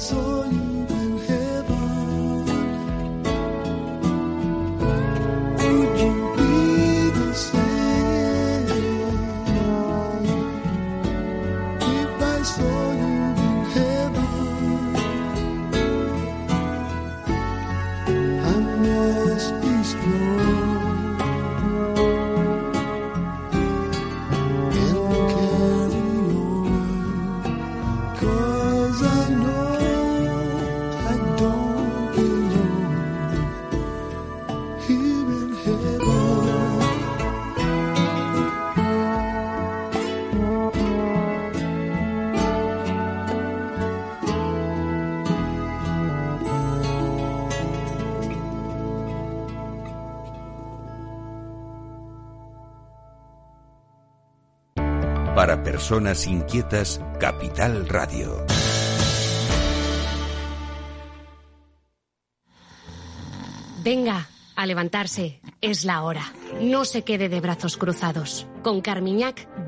soul. personas inquietas, Capital Radio. Venga, a levantarse, es la hora. No se quede de brazos cruzados. Con Carmiñac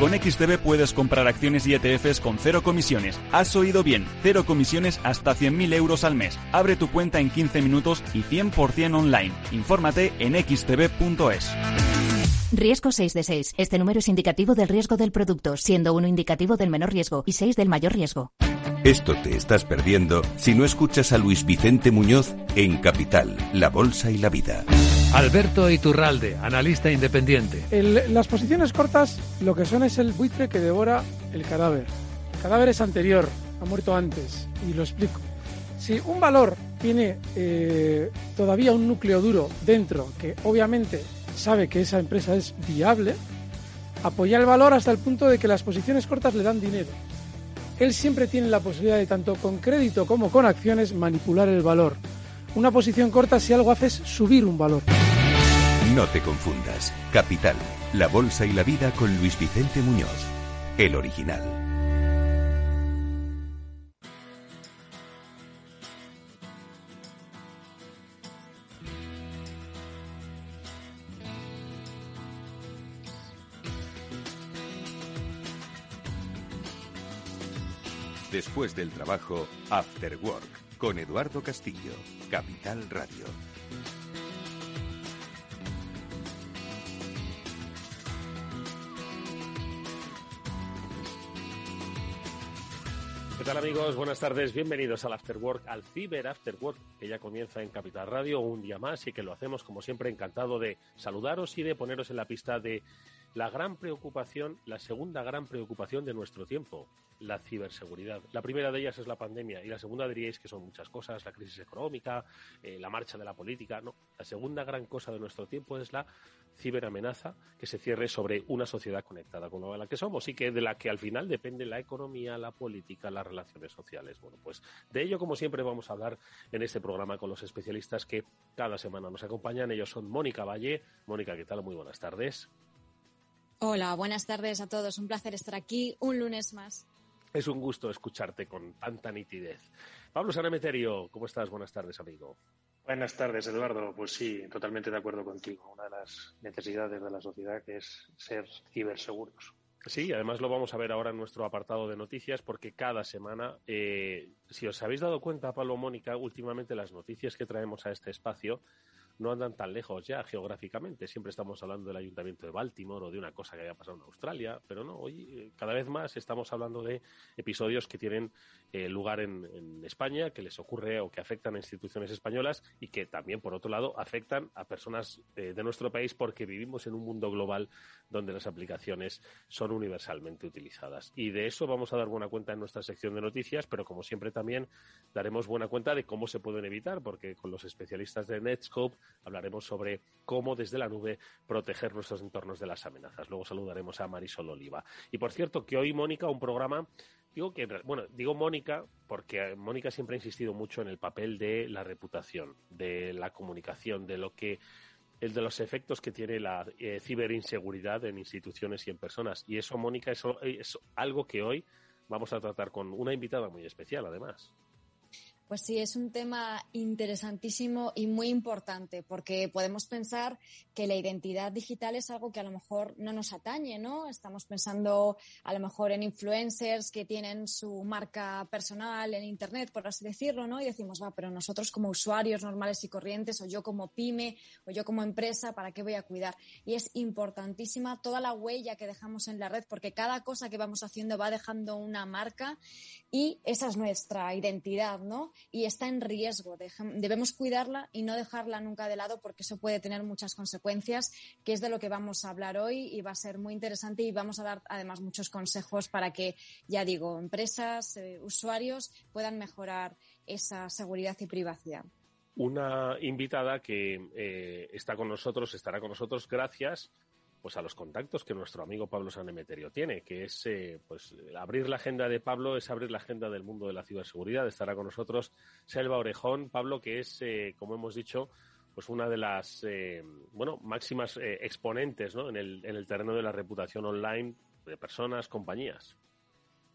Con XTB puedes comprar acciones y ETFs con cero comisiones. Has oído bien, cero comisiones hasta 100.000 euros al mes. Abre tu cuenta en 15 minutos y 100% online. Infórmate en xtb.es. Riesgo 6 de 6. Este número es indicativo del riesgo del producto, siendo uno indicativo del menor riesgo y 6 del mayor riesgo. Esto te estás perdiendo si no escuchas a Luis Vicente Muñoz en Capital, La Bolsa y la Vida. Alberto Iturralde, analista independiente. las posiciones cortas lo que son es el buitre que devora el cadáver. El cadáver es anterior, ha muerto antes, y lo explico. Si un valor tiene eh, todavía un núcleo duro dentro, que obviamente sabe que esa empresa es viable, apoya el valor hasta el punto de que las posiciones cortas le dan dinero. Él siempre tiene la posibilidad de, tanto con crédito como con acciones, manipular el valor. Una posición corta si algo hace es subir un valor. No te confundas. Capital, la bolsa y la vida con Luis Vicente Muñoz, el original. Después del trabajo, After Work con Eduardo Castillo, Capital Radio. ¿Qué tal amigos? Buenas tardes, bienvenidos al After Work, al Ciber After Work, que ya comienza en Capital Radio un día más y que lo hacemos como siempre encantado de saludaros y de poneros en la pista de la gran preocupación, la segunda gran preocupación de nuestro tiempo, la ciberseguridad. La primera de ellas es la pandemia y la segunda diríais que son muchas cosas, la crisis económica, eh, la marcha de la política. No, la segunda gran cosa de nuestro tiempo es la ciberamenaza que se cierre sobre una sociedad conectada con la que somos y que de la que al final depende la economía, la política, las relaciones sociales. Bueno, pues de ello como siempre vamos a hablar en este programa con los especialistas que cada semana nos acompañan. Ellos son Mónica Valle. Mónica, ¿qué tal? Muy buenas tardes. Hola, buenas tardes a todos. Un placer estar aquí un lunes más. Es un gusto escucharte con tanta nitidez. Pablo Sanameterio, ¿cómo estás? Buenas tardes, amigo. Buenas tardes, Eduardo. Pues sí, totalmente de acuerdo contigo. Una de las necesidades de la sociedad que es ser ciberseguros. Sí, además lo vamos a ver ahora en nuestro apartado de noticias porque cada semana, eh, si os habéis dado cuenta, Pablo Mónica, últimamente las noticias que traemos a este espacio no andan tan lejos ya geográficamente. Siempre estamos hablando del Ayuntamiento de Baltimore o de una cosa que haya pasado en Australia, pero no, hoy eh, cada vez más estamos hablando de episodios que tienen eh, lugar en, España, que les ocurre o que afectan a instituciones españolas y que también, por otro lado, afectan a personas eh, de nuestro país porque vivimos en un mundo global donde las aplicaciones son universalmente utilizadas. Y de eso vamos a dar buena cuenta en nuestra sección de noticias, pero como siempre también daremos buena cuenta de cómo se pueden evitar, porque con los especialistas de Netscope hablaremos sobre cómo desde la nube proteger nuestros entornos de las amenazas. Luego saludaremos a Marisol Oliva. Y por cierto, que hoy, Mónica, un programa Digo que, bueno, digo Mónica porque Mónica siempre ha insistido mucho en el papel de la reputación, de la comunicación, de lo que el de los efectos que tiene la eh, ciberinseguridad en instituciones y en personas. Y eso, Mónica, es algo que hoy vamos a tratar con una invitada muy especial, además. Pues sí, es un tema interesantísimo y muy importante porque podemos pensar que la identidad digital es algo que a lo mejor no nos atañe, ¿no? Estamos pensando a lo mejor en influencers que tienen su marca personal en Internet, por así decirlo, ¿no? Y decimos, va, pero nosotros como usuarios normales y corrientes o yo como pyme o yo como empresa, ¿para qué voy a cuidar? Y es importantísima toda la huella que dejamos en la red porque cada cosa que vamos haciendo va dejando una marca y esa es nuestra identidad, ¿no? Y está en riesgo. Debemos cuidarla y no dejarla nunca de lado porque eso puede tener muchas consecuencias, que es de lo que vamos a hablar hoy y va a ser muy interesante y vamos a dar además muchos consejos para que, ya digo, empresas, eh, usuarios puedan mejorar esa seguridad y privacidad. Una invitada que eh, está con nosotros, estará con nosotros gracias pues a los contactos que nuestro amigo Pablo Sanemeterio tiene, que es eh, pues abrir la agenda de Pablo es abrir la agenda del mundo de la ciberseguridad. Estará con nosotros Selva Orejón, Pablo, que es, eh, como hemos dicho, pues una de las eh, bueno máximas exponentes ¿no? en, el, en el terreno de la reputación online de personas, compañías.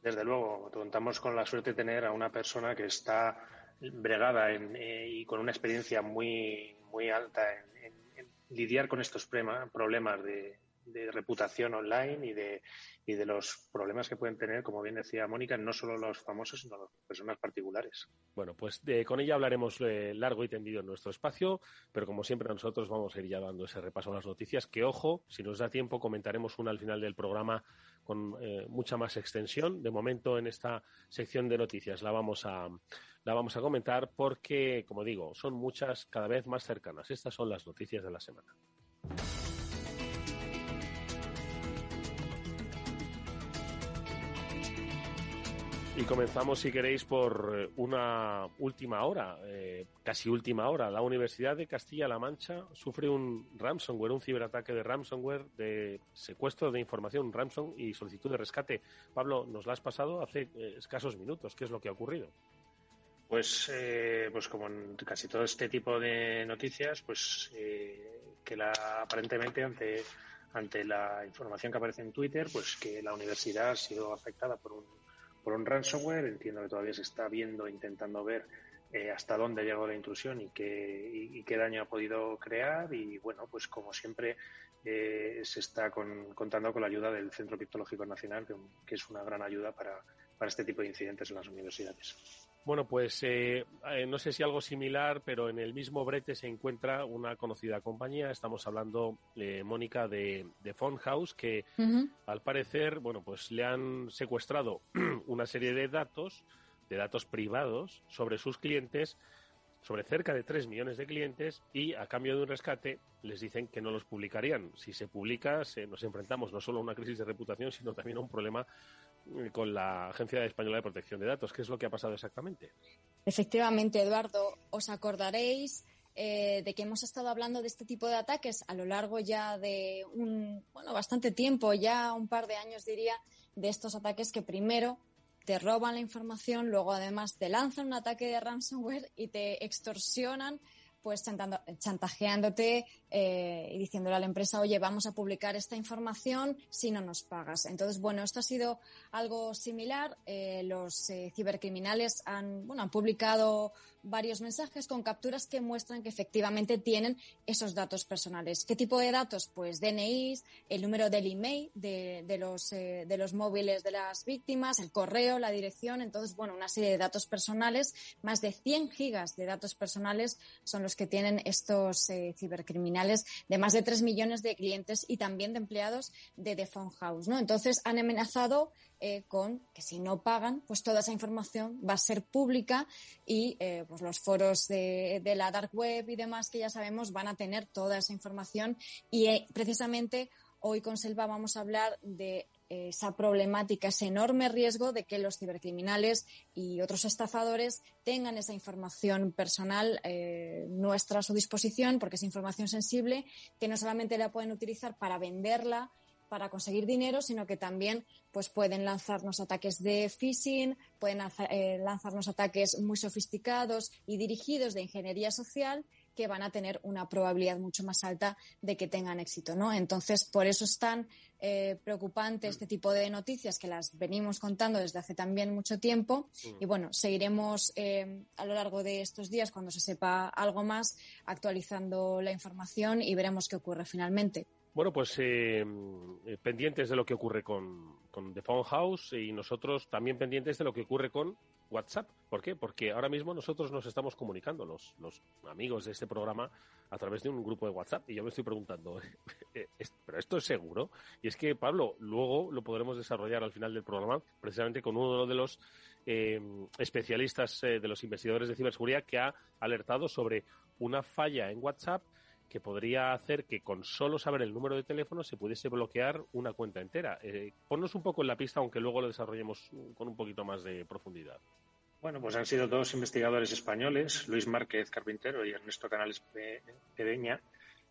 Desde luego, contamos con la suerte de tener a una persona que está bregada y con una experiencia muy, muy alta en, lidiar con estos problemas de, reputación online y de, y de los problemas que pueden tener, como bien decía Mónica, no solo los famosos, sino las personas particulares. Bueno, pues con ella hablaremos eh, largo y tendido en nuestro espacio, pero como siempre nosotros vamos a ir ya dando ese repaso a las noticias, que ojo, si nos da tiempo comentaremos una al final del programa con eh, mucha más extensión. De momento en esta sección de noticias la vamos a la vamos a comentar porque, como digo, son muchas cada vez más cercanas. Estas son las noticias de la semana. Y comenzamos, si queréis, por eh, una última hora, eh, casi última hora. La Universidad de Castilla-La Mancha sufre un ransomware, un ciberataque de ransomware, de secuestro de información, ransom y solicitud de rescate. Pablo, nos la has pasado hace eh, escasos minutos. ¿Qué es lo que ha ocurrido? Pues, pues como en casi todo este tipo de noticias, pues que la, aparentemente ante ante la información que aparece en Twitter, pues que la universidad ha sido afectada por un por un ransomware. Entiendo que todavía se está viendo, intentando ver eh, hasta dónde llegado la intrusión y qué, qué daño ha podido crear. Y bueno, pues como siempre eh, se está contando con la ayuda del Centro Criptológico Nacional, que es una gran ayuda para, para este tipo de incidentes en las universidades. Bueno, pues eh, eh, no sé si algo similar, pero en el mismo brete se encuentra una conocida compañía. Estamos hablando, eh, Mónica, de, de House, que al parecer, bueno, pues le han secuestrado una serie de datos, de datos privados sobre sus clientes, sobre cerca de 3 millones de clientes y a cambio de un rescate les dicen que no los publicarían. Si se publica, nos enfrentamos no solo a una crisis de reputación, sino también a un problema con la Agencia Española de Protección de Datos. ¿Qué es lo que ha pasado exactamente? Efectivamente, Eduardo, os acordaréis eh, de que hemos estado hablando de este tipo de ataques a lo largo ya de un, bueno, bastante tiempo, ya un par de años diría, de estos ataques que primero te roban la información, luego además te lanzan un ataque de ransomware y te extorsionan pues chantajeándote eh, y diciéndole a la empresa, oye, vamos a publicar esta información si no nos pagas. Entonces, bueno, esto ha sido algo similar. Eh, los eh, cibercriminales han, bueno, han publicado varios mensajes con capturas que muestran que efectivamente tienen esos datos personales. ¿Qué tipo de datos? Pues DNIs, el número del email de, los, de los móviles de las víctimas, el correo, la dirección. Entonces, bueno, una serie de datos personales, más de 100 gigas de datos personales son los que tienen estos cibercriminales de más de 3 millones de clientes y también de empleados de The Phone House, ¿no? Entonces, han amenazado eh, con que si no pagan, pues toda esa información va a ser pública y eh, pues los foros de, la dark web y demás que ya sabemos van a tener toda esa información y eh, precisamente hoy con Selva vamos a hablar de esa problemática, ese enorme riesgo de que los cibercriminales y otros estafadores tengan esa información personal nuestra a su disposición, porque es información sensible, que no solamente la pueden utilizar para venderla para conseguir dinero, sino que también pues pueden lanzarnos ataques de phishing, pueden eh, lanzarnos ataques muy sofisticados y dirigidos de ingeniería social que van a tener una probabilidad mucho más alta de que tengan éxito, ¿no? Entonces, por eso es tan eh, preocupante este tipo de noticias que las venimos contando desde hace también mucho tiempo. Mm. Y bueno, seguiremos eh, a lo largo de estos días, cuando se sepa algo más, actualizando la información y veremos qué ocurre finalmente. Bueno, pues eh, eh, pendientes de lo que ocurre con, con, The Phone House y nosotros también pendientes de lo que ocurre con WhatsApp. ¿Por qué? Porque ahora mismo nosotros nos estamos comunicando, los, los amigos de este programa, a través de un grupo de WhatsApp. Y yo me estoy preguntando, eh, ¿pero esto es seguro? Y es que, Pablo, luego lo podremos desarrollar al final del programa, precisamente con uno de los especialistas de los investigadores de ciberseguridad que ha alertado sobre una falla en WhatsApp que podría hacer que con solo saber el número de teléfono se pudiese bloquear una cuenta entera. Eh, ponnos un poco en la pista, aunque luego lo desarrollemos con un poquito más de profundidad. Bueno, pues han sido dos investigadores españoles, Luis Márquez Carpintero y Ernesto Canales Pedeña,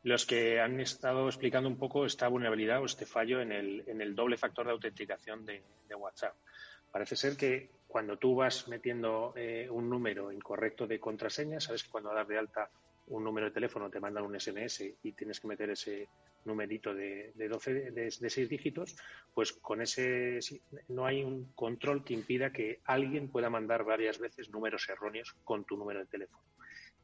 los que han estado explicando un poco esta vulnerabilidad o este fallo en el, en el doble factor de autenticación de, WhatsApp. Parece ser que cuando tú vas metiendo eh, un número incorrecto de contraseña, sabes que cuando das de alta un número de teléfono te mandan un SMS y tienes que meter ese numerito de, de 12 de, seis dígitos, pues con ese no hay un control que impida que alguien pueda mandar varias veces números erróneos con tu número de teléfono.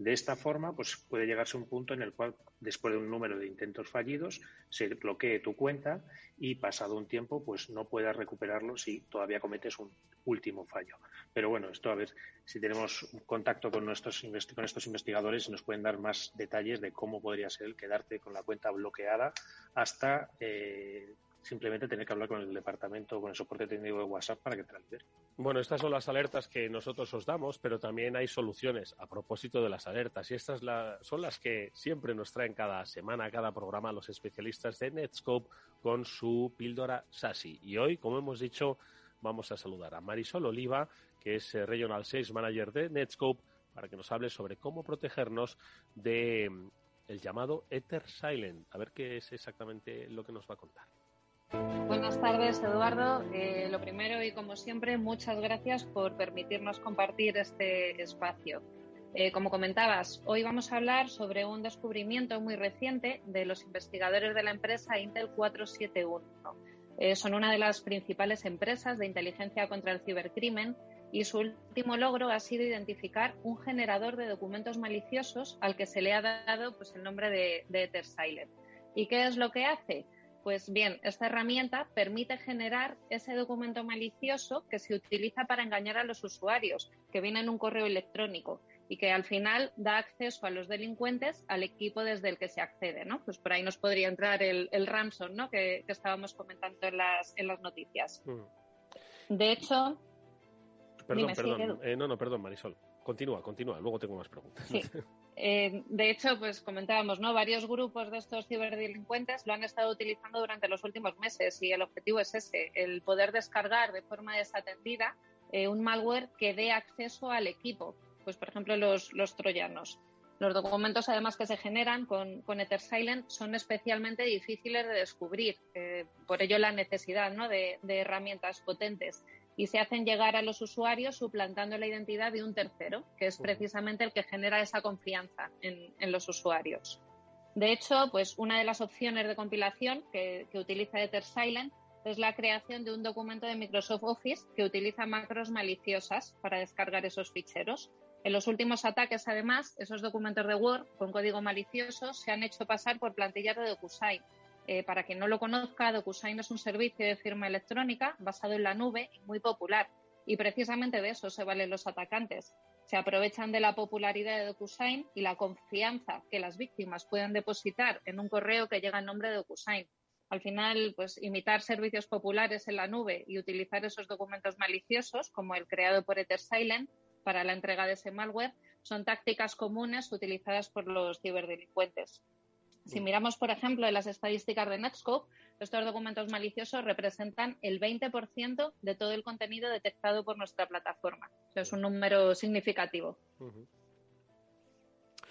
De esta forma, pues puede llegarse a un punto en el cual, después de un número de intentos fallidos, se bloquee tu cuenta y pasado un tiempo, pues no puedas recuperarlo si todavía cometes un último fallo. Pero bueno, esto a ver si tenemos contacto con nuestros con estos investigadores nos pueden dar más detalles de cómo podría ser el quedarte con la cuenta bloqueada hasta eh, simplemente tener que hablar con el departamento, con el soporte técnico de WhatsApp para que te. Bueno, estas son las alertas que nosotros os damos, pero también hay soluciones a propósito de las alertas y estas son las que siempre nos traen cada semana, cada programa los especialistas de Netscope con su píldora SASI. Y hoy, como hemos dicho, vamos a saludar a Marisol Oliva, que es eh, Regional Sales Manager de Netscope, para que nos hable sobre cómo protegernos de mm, el llamado Ether Silent. A ver qué es exactamente lo que nos va a contar. Buenas tardes, Eduardo. Eh, lo primero y como siempre, muchas gracias por permitirnos compartir este espacio. Eh, como comentabas, hoy vamos a hablar sobre un descubrimiento muy reciente de los investigadores de la empresa Intel 471. Eh, son una de las principales empresas de inteligencia contra el cibercrimen y su último logro ha sido identificar un generador de documentos maliciosos al que se le ha dado pues, el nombre de, de EtherSilent. ¿Y qué es lo que hace? Pues bien, esta herramienta permite generar ese documento malicioso que se utiliza para engañar a los usuarios, que viene en un correo electrónico y que al final da acceso a los delincuentes al equipo desde el que se accede, ¿no? Pues por ahí nos podría entrar el, el ransom, ¿no? Que, estábamos comentando en las, en las noticias. Mm. De hecho... Perdón, perdón. Eh, no, no, perdón, Marisol. Continúa, continúa. Luego tengo más preguntas. Sí. Eh, de hecho, pues comentábamos, ¿no? Varios grupos de estos ciberdelincuentes lo han estado utilizando durante los últimos meses y el objetivo es ese, el poder descargar de forma desatendida eh, un malware que dé acceso al equipo, pues por ejemplo los, los troyanos. Los documentos además que se generan con, con EtherSilent son especialmente difíciles de descubrir, eh, por ello la necesidad ¿no? de, de herramientas potentes y se hacen llegar a los usuarios suplantando la identidad de un tercero, que es precisamente el que genera esa confianza en, los usuarios. De hecho, pues una de las opciones de compilación que, que utiliza EtherSilent es la creación de un documento de Microsoft Office que utiliza macros maliciosas para descargar esos ficheros. En los últimos ataques, además, esos documentos de Word con código malicioso se han hecho pasar por plantillas de DocuSign eh, para quien no lo conozca, DocuSign es un servicio de firma electrónica basado en la nube y muy popular. Y precisamente de eso se valen los atacantes. Se aprovechan de la popularidad de DocuSign y la confianza que las víctimas pueden depositar en un correo que llega en nombre de DocuSign. Al final, pues imitar servicios populares en la nube y utilizar esos documentos maliciosos, como el creado por EtherSilent, para la entrega de ese malware, son tácticas comunes utilizadas por los ciberdelincuentes. Si miramos, por ejemplo, en las estadísticas de Netscope, estos documentos maliciosos representan el 20% de todo el contenido detectado por nuestra plataforma. es un número significativo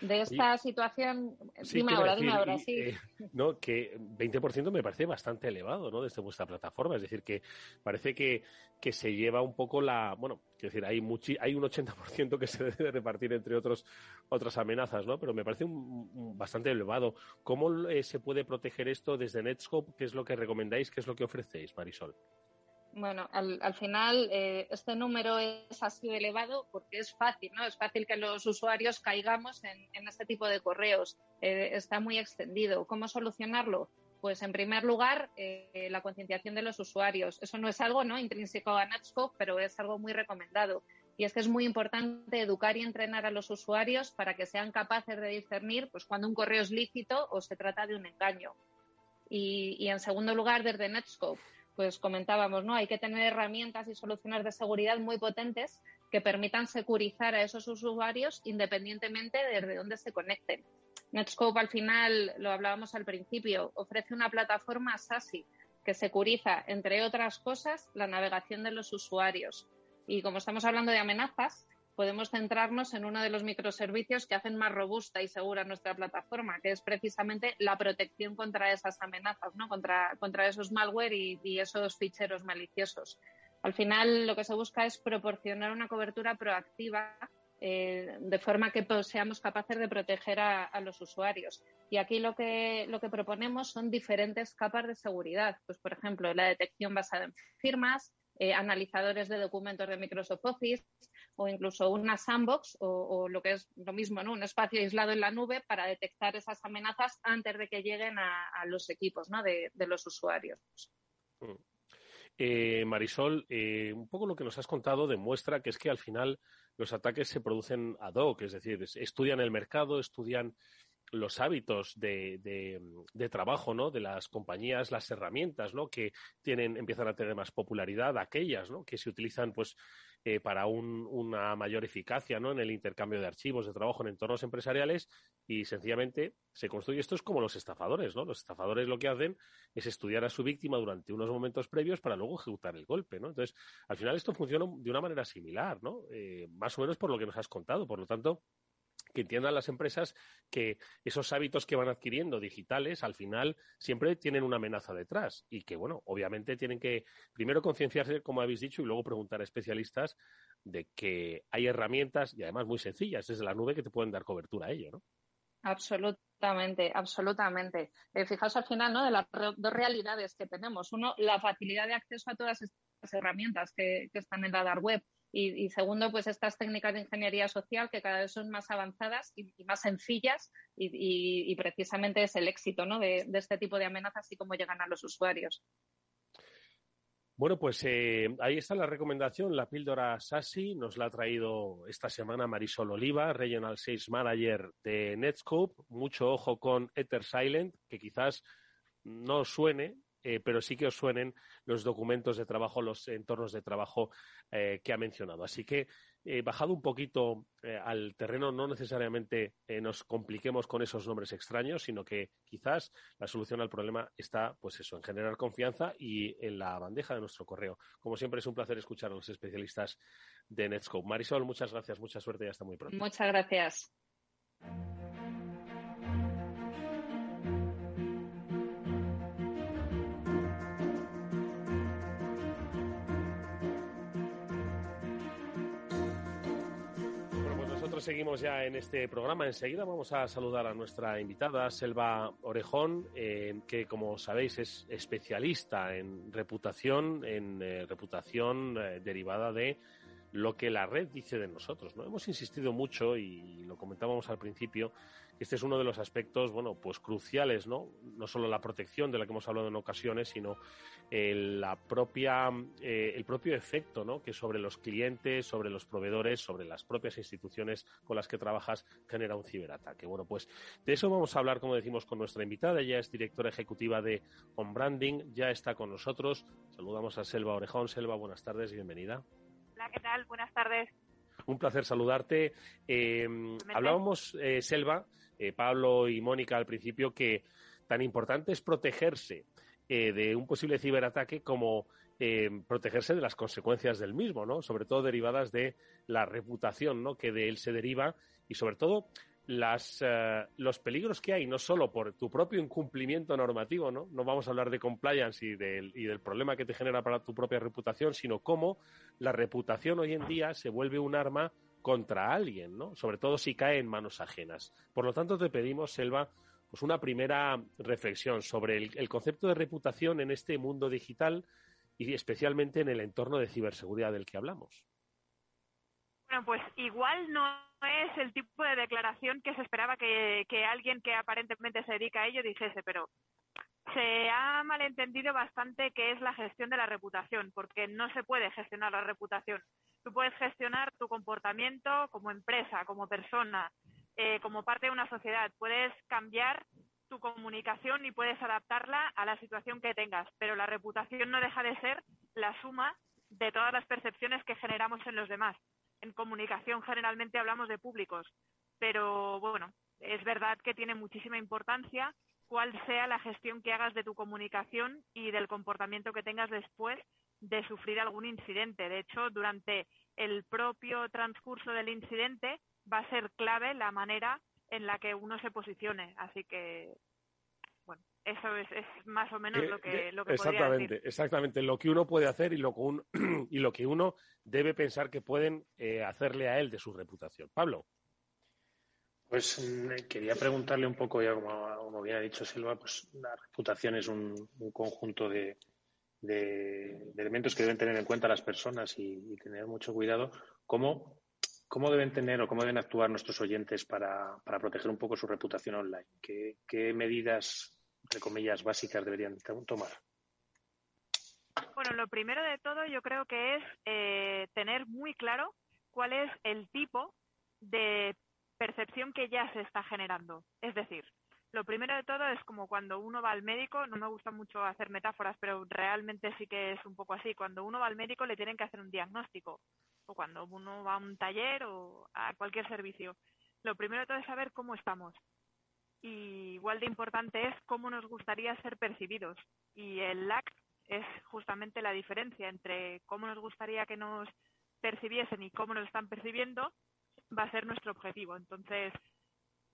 de esta situación, dime ahora, dime ahora, sí. Eh, no, que 20% me parece bastante elevado, ¿no? Desde vuestra plataforma. Es decir, que parece que, que se lleva un poco la, bueno, quiero decir, hay hay un 80% que se debe repartir entre otros, otras amenazas, ¿no? Pero me parece un, bastante elevado. ¿Cómo eh, se puede proteger esto desde Netscope? ¿Qué es lo que recomendáis? ¿Qué es lo que ofrecéis, Marisol? Bueno, al, final eh, este número es así elevado porque es fácil, ¿no? Es fácil que los usuarios caigamos en, este tipo de correos. Eh, está muy extendido. ¿Cómo solucionarlo? Pues en primer lugar, eh, la concienciación de los usuarios. Eso no es algo ¿no? intrínseco a Netscope, pero es algo muy recomendado. Y es que es muy importante educar y entrenar a los usuarios para que sean capaces de discernir pues, cuando un correo es lícito o se trata de un engaño. Y, y en segundo lugar, desde Netscope, pues comentábamos, ¿no? Hay que tener herramientas y soluciones de seguridad muy potentes que permitan securizar a esos usuarios independientemente de dónde se conecten. Netscope al final, lo hablábamos al principio, ofrece una plataforma SASI que securiza, entre otras cosas, la navegación de los usuarios. Y como estamos hablando de amenazas, podemos centrarnos en uno de los microservicios que hacen más robusta y segura nuestra plataforma, que es precisamente la protección contra esas amenazas, ¿no? contra, contra esos malware y, esos ficheros maliciosos. Al final, lo que se busca es proporcionar una cobertura proactiva eh, de forma que seamos capaces de proteger a, los usuarios. Y aquí lo que, lo que proponemos son diferentes capas de seguridad. Pues, por ejemplo, la detección basada en firmas, eh, analizadores de documentos de Microsoft Office o incluso una sandbox o, lo que es lo mismo, ¿no? un espacio aislado en la nube para detectar esas amenazas antes de que lleguen a, los equipos ¿no? de, los usuarios. Mm. Eh, Marisol, eh, un poco lo que nos has contado demuestra que es que al final los ataques se producen ad hoc, es decir, estudian el mercado, estudian los hábitos de, de, trabajo ¿no? de las compañías, las herramientas ¿no? que tienen, empiezan a tener más popularidad, aquellas ¿no? que se utilizan pues, eh, para un, una mayor eficacia ¿no? en el intercambio de archivos de trabajo en entornos empresariales y sencillamente se construye. Esto es como los estafadores. ¿no? Los estafadores lo que hacen es estudiar a su víctima durante unos momentos previos para luego ejecutar el golpe. ¿no? Entonces, al final esto funciona de una manera similar, ¿no? Eh, más o menos por lo que nos has contado. Por lo tanto, que entiendan las empresas que esos hábitos que van adquiriendo digitales al final siempre tienen una amenaza detrás y que, bueno, obviamente tienen que primero concienciarse, como habéis dicho, y luego preguntar a especialistas de que hay herramientas y además muy sencillas desde la nube que te pueden dar cobertura a ello, ¿no? Absolutamente, absolutamente. Eh, fijaos al final ¿no? de las dos realidades que tenemos. Uno, la facilidad de acceso a todas estas herramientas que, que están en la dark web y, segundo, pues estas técnicas de ingeniería social que cada vez son más avanzadas y, más sencillas y, precisamente es el éxito ¿no? de, este tipo de amenazas y cómo llegan a los usuarios. Bueno, pues eh, ahí está la recomendación, la píldora SASI, nos la ha traído esta semana Marisol Oliva, Regional Sales Manager de Netscope. Mucho ojo con Ether Silent, que quizás no suene, eh, pero sí que os suenen los documentos de trabajo, los entornos de trabajo eh, que ha mencionado. Así que, eh, bajado un poquito al terreno, no necesariamente nos compliquemos con esos nombres extraños, sino que quizás la solución al problema está, pues eso, en generar confianza y en la bandeja de nuestro correo. Como siempre, es un placer escuchar a los especialistas de Netscope. Marisol, muchas gracias, mucha suerte y hasta muy pronto. Muchas gracias. Seguimos ya en este programa. Enseguida vamos a saludar a nuestra invitada, Selva Orejón, eh, que como sabéis es especialista en reputación, en eh, reputación eh, derivada de lo que la red dice de nosotros. ¿no? Hemos insistido mucho y lo comentábamos al principio este es uno de los aspectos, bueno, pues cruciales, ¿no? No solo la protección de la que hemos hablado en ocasiones, sino el, la propia, eh, el propio efecto, ¿no? Que sobre los clientes, sobre los proveedores, sobre las propias instituciones con las que trabajas genera un ciberataque. Bueno, pues de eso vamos a hablar, como decimos, con nuestra invitada. Ella es directora ejecutiva de On Branding, ya está con nosotros. Saludamos a Selva Orejón. Selva, buenas tardes y bienvenida. Hola, ¿qué tal? Buenas tardes. Un placer saludarte. Eh, hablábamos, eh, Selva, eh, Pablo y Mónica al principio, que tan importante es protegerse de un posible ciberataque como protegerse de las consecuencias del mismo, ¿no? Sobre todo derivadas de la reputación, ¿no? Que de él se deriva y sobre todo las, los peligros que hay, no solo por tu propio incumplimiento normativo, ¿no? No vamos a hablar de compliance y del, y del problema que te genera para tu propia reputación, sino cómo la reputación hoy en día se vuelve un arma contra alguien, ¿no? Sobre todo si cae en manos ajenas. Por lo tanto, te pedimos, Selva, pues una primera reflexión sobre el, concepto de reputación en este mundo digital y especialmente en el entorno de ciberseguridad del que hablamos. Bueno, pues igual no es el tipo de declaración que se esperaba que, que alguien que aparentemente se dedica a ello dijese, pero se ha malentendido bastante qué es la gestión de la reputación, porque no se puede gestionar la reputación. Tú puedes gestionar tu comportamiento como empresa, como persona, eh, como parte de una sociedad. Puedes cambiar tu comunicación y puedes adaptarla a la situación que tengas, pero la reputación no deja de ser la suma de todas las percepciones que generamos en los demás. En comunicación generalmente hablamos de públicos, pero bueno, es verdad que tiene muchísima importancia cuál sea la gestión que hagas de tu comunicación y del comportamiento que tengas después de sufrir algún incidente. De hecho, durante el propio transcurso del incidente va a ser clave la manera en la que uno se posicione. Así que, eso es, más o menos lo que, lo que exactamente, decir. exactamente lo que uno puede hacer y lo que uno, y lo que uno debe pensar que pueden eh, hacerle a él de su reputación. Pablo. Pues mm, quería preguntarle un poco, ya como, bien ha dicho Silva, pues la reputación es un, conjunto de, elementos que deben tener en cuenta las personas y, tener mucho cuidado. ¿Cómo, ¿Cómo, deben tener o cómo deben actuar nuestros oyentes para, proteger un poco su reputación online? ¿Qué, medidas, entre comillas, básicas deberían tomar? Bueno, lo primero de todo yo creo que es eh, tener muy claro cuál es el tipo de percepción que ya se está generando. Es decir, lo primero de todo es como cuando uno va al médico, no me gusta mucho hacer metáforas, pero realmente sí que es un poco así. Cuando uno va al médico le tienen que hacer un diagnóstico, o cuando uno va a un taller o a cualquier servicio. Lo primero de todo es saber cómo estamos. Y igual de importante es cómo nos gustaría ser percibidos. Y el LAC es justamente la diferencia entre cómo nos gustaría que nos percibiesen y cómo nos están percibiendo va a ser nuestro objetivo. Entonces,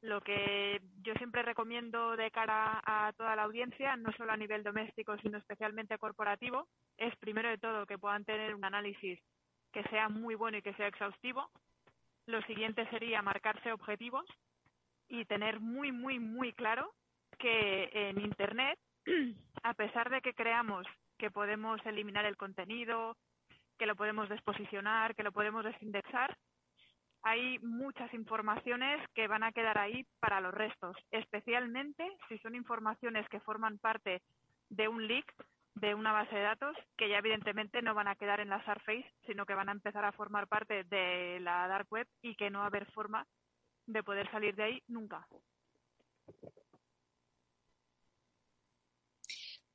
lo que yo siempre recomiendo de cara a toda la audiencia, no solo a nivel doméstico, sino especialmente corporativo, es primero de todo que puedan tener un análisis que sea muy bueno y que sea exhaustivo. Lo siguiente sería marcarse objetivos y tener muy, muy, muy claro que en Internet, a pesar de que creamos que podemos eliminar el contenido, que lo podemos desposicionar, que lo podemos desindexar, hay muchas informaciones que van a quedar ahí para los restos, especialmente si son informaciones que forman parte de un leak de una base de datos que ya evidentemente no van a quedar en la Surface, sino que van a empezar a formar parte de la Dark Web y que no va a haber forma de poder salir de ahí nunca.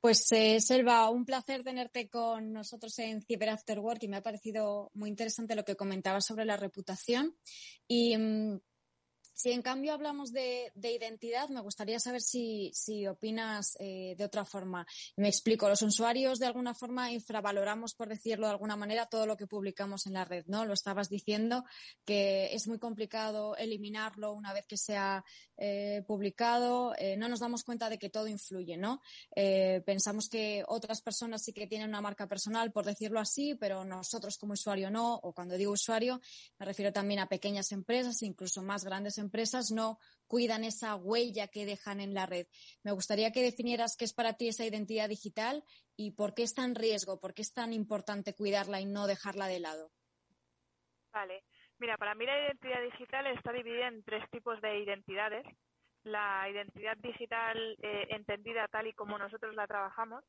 Pues eh, Selva, un placer tenerte con nosotros en Cyber After Work y me ha parecido muy interesante lo que comentabas sobre la reputación. Y mm, si en cambio hablamos de, identidad, me gustaría saber si, opinas eh, de otra forma. Me explico, los usuarios de alguna forma infravaloramos, por decirlo de alguna manera, todo lo que publicamos en la red, ¿no? Lo estabas diciendo, que es muy complicado eliminarlo una vez que se ha eh, publicado. Eh, no nos damos cuenta de que todo influye, ¿no? pensamos que otras personas sí que tienen una marca personal, por decirlo así, pero nosotros como usuario no, o cuando digo usuario, me refiero también a pequeñas empresas, incluso más grandes empresas no cuidan esa huella que dejan en la red. Me gustaría que definieras qué es para ti esa identidad digital y por qué está en riesgo, por qué es tan importante cuidarla y no dejarla de lado. Vale. Mira, para mí la identidad digital está dividida en tres tipos de identidades. La identidad digital eh, entendida tal y como nosotros la trabajamos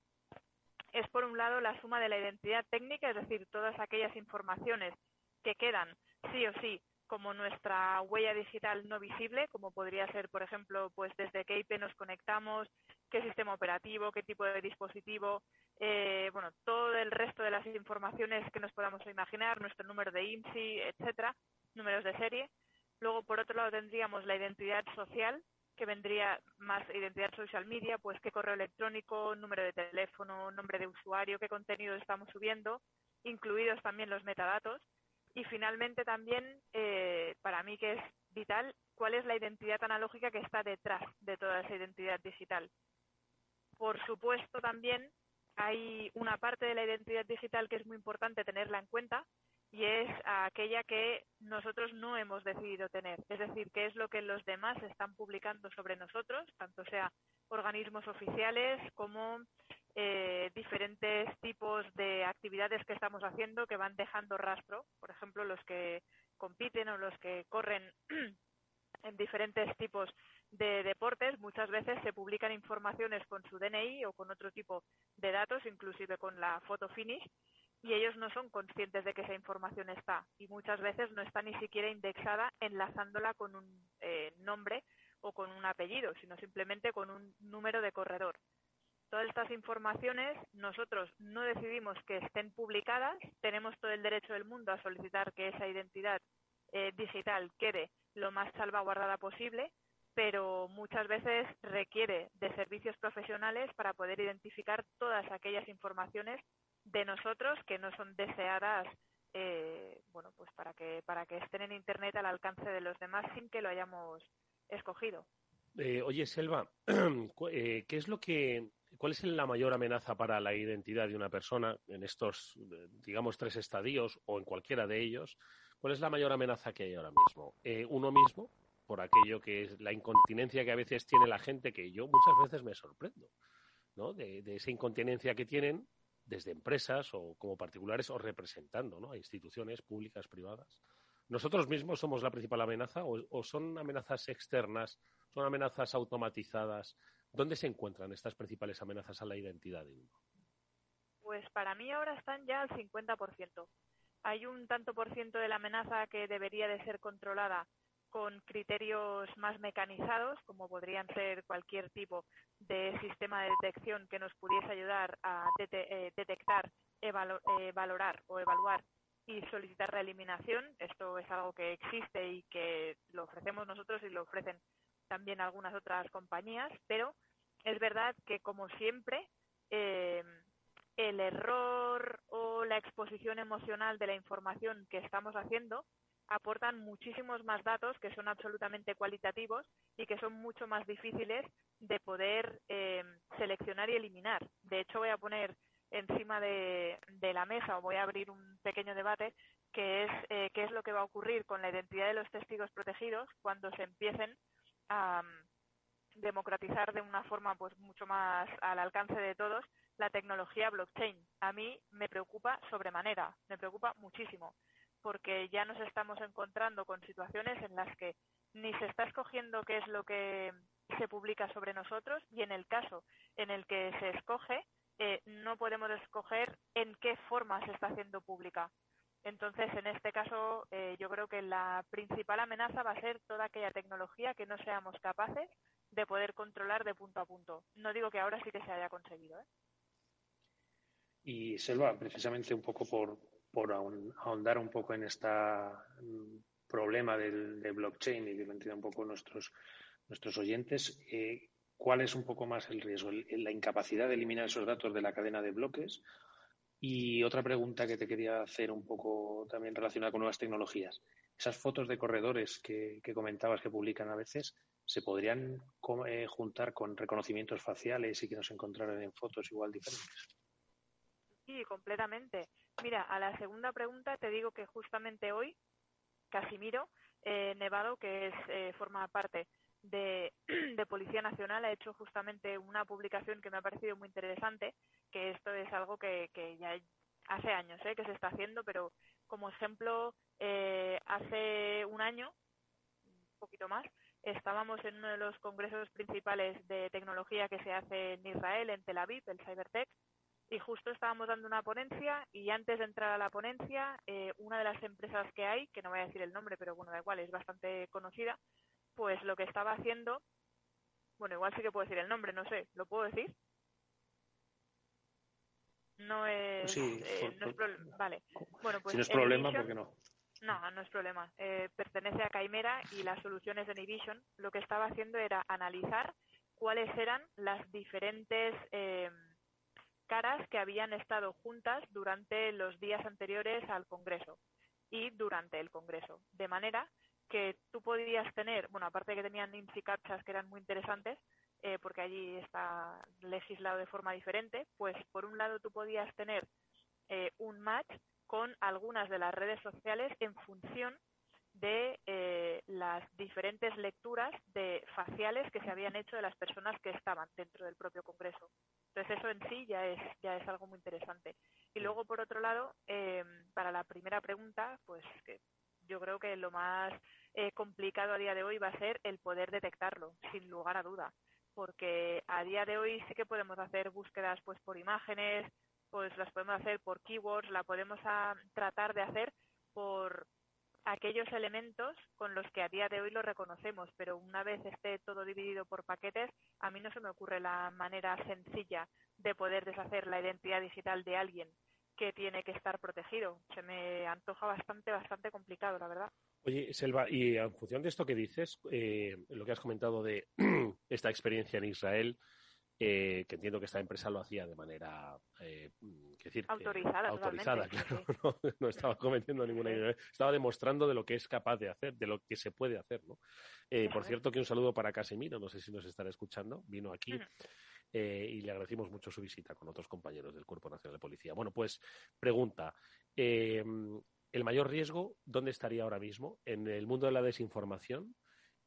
es, por un lado, la suma de la identidad técnica, es decir, todas aquellas informaciones que quedan sí o sí como nuestra huella digital no visible, como podría ser, por ejemplo, pues desde qué IP nos conectamos, qué sistema operativo, qué tipo de dispositivo, eh, bueno, todo el resto de las informaciones que nos podamos imaginar, nuestro número de IMSI, etcétera, números de serie. Luego, por otro lado, tendríamos la identidad social, que vendría más identidad social media, pues qué correo electrónico, número de teléfono, nombre de usuario, qué contenido estamos subiendo, incluidos también los metadatos. Y finalmente también, eh, para mí que es vital, cuál es la identidad analógica que está detrás de toda esa identidad digital. Por supuesto, también hay una parte de la identidad digital que es muy importante tenerla en cuenta y es aquella que nosotros no hemos decidido tener. Es decir, qué es lo que los demás están publicando sobre nosotros, tanto sea organismos oficiales como eh, diferentes tipos de actividades que estamos haciendo que van dejando rastro, por ejemplo, los que compiten o los que corren en diferentes tipos de deportes, muchas veces se publican informaciones con su DNI o con otro tipo de datos, inclusive con la foto finish, y ellos no son conscientes de que esa información está y muchas veces no está ni siquiera indexada enlazándola con un eh, nombre o con un apellido, sino simplemente con un número de corredor. Todas estas informaciones nosotros no decidimos que estén publicadas, tenemos todo el derecho del mundo a solicitar que esa identidad eh, digital quede lo más salvaguardada posible, pero muchas veces requiere de servicios profesionales para poder identificar todas aquellas informaciones de nosotros que no son deseadas eh, bueno, pues para que, para que estén en Internet al alcance de los demás sin que lo hayamos escogido. Eh, oye, Selva, eh, ¿qué es lo que, cuál es la mayor amenaza para la identidad de una persona en estos, digamos, tres estadios o en cualquiera de ellos? ¿Cuál es la mayor amenaza que hay ahora mismo? uno mismo, por aquello que es la incontinencia que a veces tiene la gente, que yo muchas veces me sorprendo, ¿no? De, de esa incontinencia que tienen desde empresas o como particulares o representando ¿no? a instituciones públicas, privadas. ¿Nosotros mismos somos la principal amenaza o, son amenazas externas, son amenazas automatizadas? ¿Dónde se encuentran estas principales amenazas a la identidad de uno? Pues para mí ahora están ya al 50%. Hay un tanto por ciento de la amenaza que debería de ser controlada con criterios más mecanizados, como podrían ser cualquier tipo de sistema de detección que nos pudiese ayudar a eh, detectar, eh, valorar o evaluar y solicitar la eliminación. Esto es algo que existe y que lo ofrecemos nosotros y lo ofrecen también algunas otras compañías, pero es verdad que como siempre eh, el error o la exposición emocional de la información que estamos haciendo aportan muchísimos más datos que son absolutamente cualitativos y que son mucho más difíciles de poder eh, seleccionar y eliminar. De hecho, voy a poner encima de, la mesa o voy a abrir un pequeño debate que es eh, qué es lo que va a ocurrir con la identidad de los testigos protegidos cuando se empiecen a democratizar de una forma pues mucho más al alcance de todos la tecnología blockchain. A mí me preocupa sobremanera, me preocupa muchísimo porque ya nos estamos encontrando con situaciones en las que ni se está escogiendo qué es lo que se publica sobre nosotros y en el caso en el que se escoge eh, no podemos escoger en qué forma se está haciendo pública. Entonces, en este caso, eh, yo creo que la principal amenaza va a ser toda aquella tecnología que no seamos capaces de poder controlar de punto a punto. No digo que ahora sí que se haya conseguido. ¿eh? Y Selva, precisamente un poco por, por ahondar un poco en este problema del, de blockchain y que lo entiendan un poco nuestros, nuestros oyentes, eh, ¿cuál es un poco más el riesgo? ¿La incapacidad de eliminar esos datos de la cadena de bloques? Y otra pregunta que te quería hacer un poco también relacionada con nuevas tecnologías. Esas fotos de corredores que, comentabas que publican a veces, ¿se podrían eh, juntar con reconocimientos faciales y que nos encontraran en fotos igual diferentes? Sí, completamente. Mira, a la segunda pregunta te digo que justamente hoy Casimiro eh, Nevado, que es, eh, forma parte de, Policía Nacional, ha hecho justamente una publicación que me ha parecido muy interesante, que esto es algo que, ya hace años eh, que se está haciendo, pero como ejemplo, eh, hace un año, un poquito más, estábamos en uno de los congresos principales de tecnología que se hace en Israel, en Tel Aviv, el Cybertech, y justo estábamos dando una ponencia y antes de entrar a la ponencia, eh, una de las empresas que hay, que no voy a decir el nombre, pero bueno, da igual, es bastante conocida, pues lo que estaba haciendo, bueno, igual sí que puedo decir el nombre, no sé, ¿lo puedo decir? No es, eh, no es vale. Bueno, pues si no es problema, ¿por qué no? No, no es problema. Eh, pertenece a Caimera y las soluciones de Nivision lo que estaba haciendo era analizar cuáles eran las diferentes eh, caras que habían estado juntas durante los días anteriores al Congreso y durante el Congreso. De manera que tú podías tener, bueno, aparte de que tenían y CAPTCHAs que eran muy interesantes, eh, porque allí está legislado de forma diferente, pues por un lado tú podías tener eh, un match con algunas de las redes sociales en función de eh, las diferentes lecturas de faciales que se habían hecho de las personas que estaban dentro del propio Congreso. Entonces eso en sí ya es, ya es algo muy interesante. Y luego, por otro lado, eh, para la primera pregunta, pues que yo creo que lo más eh, complicado a día de hoy va a ser el poder detectarlo, sin lugar a duda. Porque a día de hoy sí que podemos hacer búsquedas pues por imágenes, pues las podemos hacer por keywords, la podemos a, tratar de hacer por aquellos elementos con los que a día de hoy lo reconocemos, pero una vez esté todo dividido por paquetes, a mí no se me ocurre la manera sencilla de poder deshacer la identidad digital de alguien que tiene que estar protegido. Se me antoja bastante, bastante complicado, la verdad. Oye, Selva, y en función de esto que dices, eh, lo que has comentado de esta experiencia en Israel, eh, que entiendo que esta empresa lo hacía de manera eh, decir, autorizada, autorizada claro, no, estaba cometiendo ninguna estaba demostrando de lo que es capaz de hacer, de lo que se puede hacer, ¿no? Eh, por cierto, que un saludo para Casemiro, no sé si nos estará escuchando, vino aquí. Eh, y le agradecimos mucho su visita con otros compañeros del Cuerpo Nacional de Policía. Bueno, pues pregunta, ¿el mayor riesgo dónde estaría ahora mismo? ¿En el mundo de la desinformación?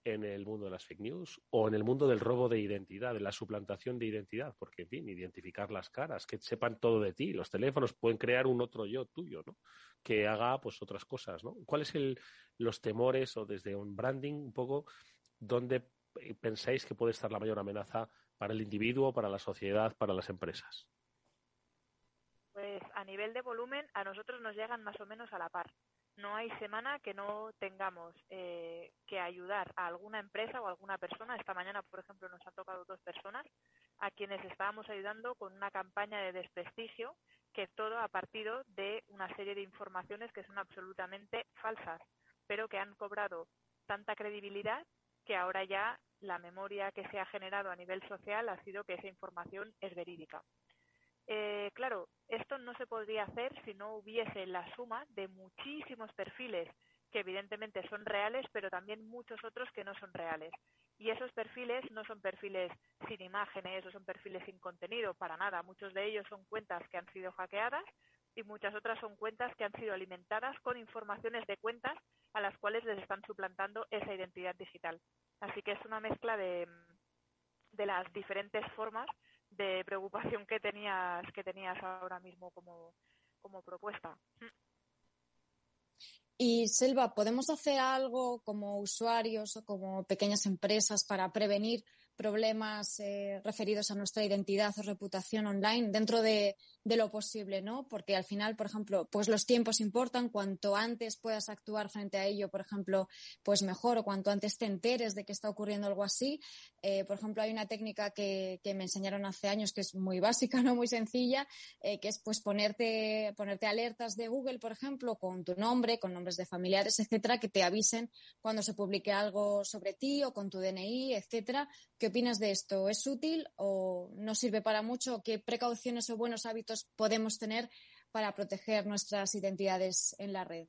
en el mundo de las fake news o en el mundo del robo de identidad, de la suplantación de identidad, porque, en fin, identificar las caras, que sepan todo de ti. Los teléfonos pueden crear un otro yo tuyo, ¿no? Que haga, pues, otras cosas, ¿no? ¿Cuáles son los temores o desde un branding un poco dónde pensáis que puede estar la mayor amenaza para el individuo, para la sociedad, para las empresas? Pues a nivel de volumen, a nosotros nos llegan más o menos a la par no hay semana que no tengamos eh, que ayudar a alguna empresa o a alguna persona. Esta mañana, por ejemplo, nos han tocado dos personas a quienes estábamos ayudando con una campaña de desprestigio que todo ha partido de una serie de informaciones que son absolutamente falsas, pero que han cobrado tanta credibilidad que ahora ya la memoria que se ha generado a nivel social ha sido que esa información es verídica. Eh, claro, esto no se podría hacer si no hubiese la suma de muchísimos perfiles que evidentemente son reales, pero también muchos otros que no son reales. Y esos perfiles no son perfiles sin imágenes o son perfiles sin contenido, para nada. Muchos de ellos son cuentas que han sido hackeadas y muchas otras son cuentas que han sido alimentadas con informaciones de cuentas a las cuales les están suplantando esa identidad digital. Así que es una mezcla de, las diferentes formas de preocupación que tenías que tenías ahora mismo como, como propuesta. Y Selva, ¿podemos hacer algo como usuarios o como pequeñas empresas para prevenir problemas eh, referidos a nuestra identidad o reputación online dentro de, de, lo posible, ¿no? Porque al final, por ejemplo, pues los tiempos importan, cuanto antes puedas actuar frente a ello, por ejemplo, pues mejor, o cuanto antes te enteres de que está ocurriendo algo así. Eh, por ejemplo, hay una técnica que, que, me enseñaron hace años que es muy básica, no muy sencilla, eh, que es pues ponerte, ponerte alertas de Google, por ejemplo, con tu nombre, con nombres de familiares, etcétera, que te avisen cuando se publique algo sobre ti o con tu DNI, etcétera, ¿Qué opinas de esto? ¿Es útil o no sirve para mucho? ¿Qué precauciones o buenos hábitos podemos tener para proteger nuestras identidades en la red?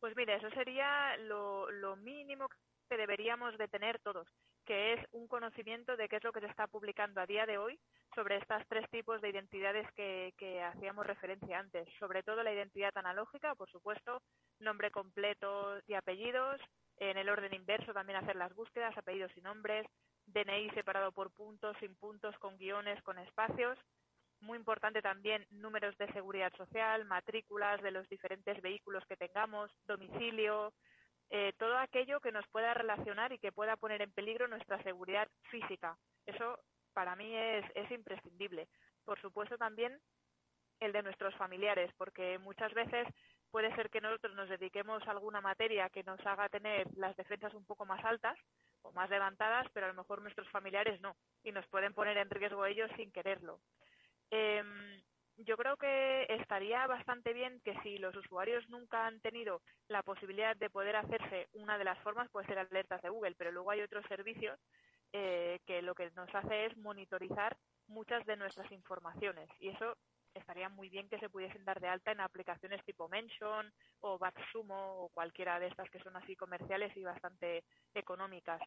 Pues mira, eso sería lo, mínimo que deberíamos de tener todos, que es un conocimiento de qué es lo que se está publicando a día de hoy sobre estos tres tipos de identidades que, que, hacíamos referencia antes. Sobre todo la identidad analógica, por supuesto, nombre completo y apellidos. En el orden inverso también hacer las búsquedas, apellidos y nombres. DNI separado por puntos, sin puntos, con guiones, con espacios. Muy importante también números de seguridad social, matrículas de los diferentes vehículos que tengamos, domicilio, eh, todo aquello que nos pueda relacionar y que pueda poner en peligro nuestra seguridad física. Eso para mí es, es imprescindible. Por supuesto también el de nuestros familiares, porque muchas veces puede ser que nosotros nos dediquemos a alguna materia que nos haga tener las defensas un poco más altas o más levantadas, pero a lo mejor nuestros familiares no, y nos pueden poner en riesgo ellos sin quererlo. Em, yo creo que estaría bastante bien que si los usuarios nunca han tenido la posibilidad de poder hacerse una de las formas, puede ser alertas de Google, pero luego hay otros servicios eh, que lo que nos hace es monitorizar muchas de nuestras informaciones y eso estaría muy bien que se pudiesen dar de alta en aplicaciones tipo Mention o Batsumo o cualquiera de estas que son así comerciales y bastante económicas.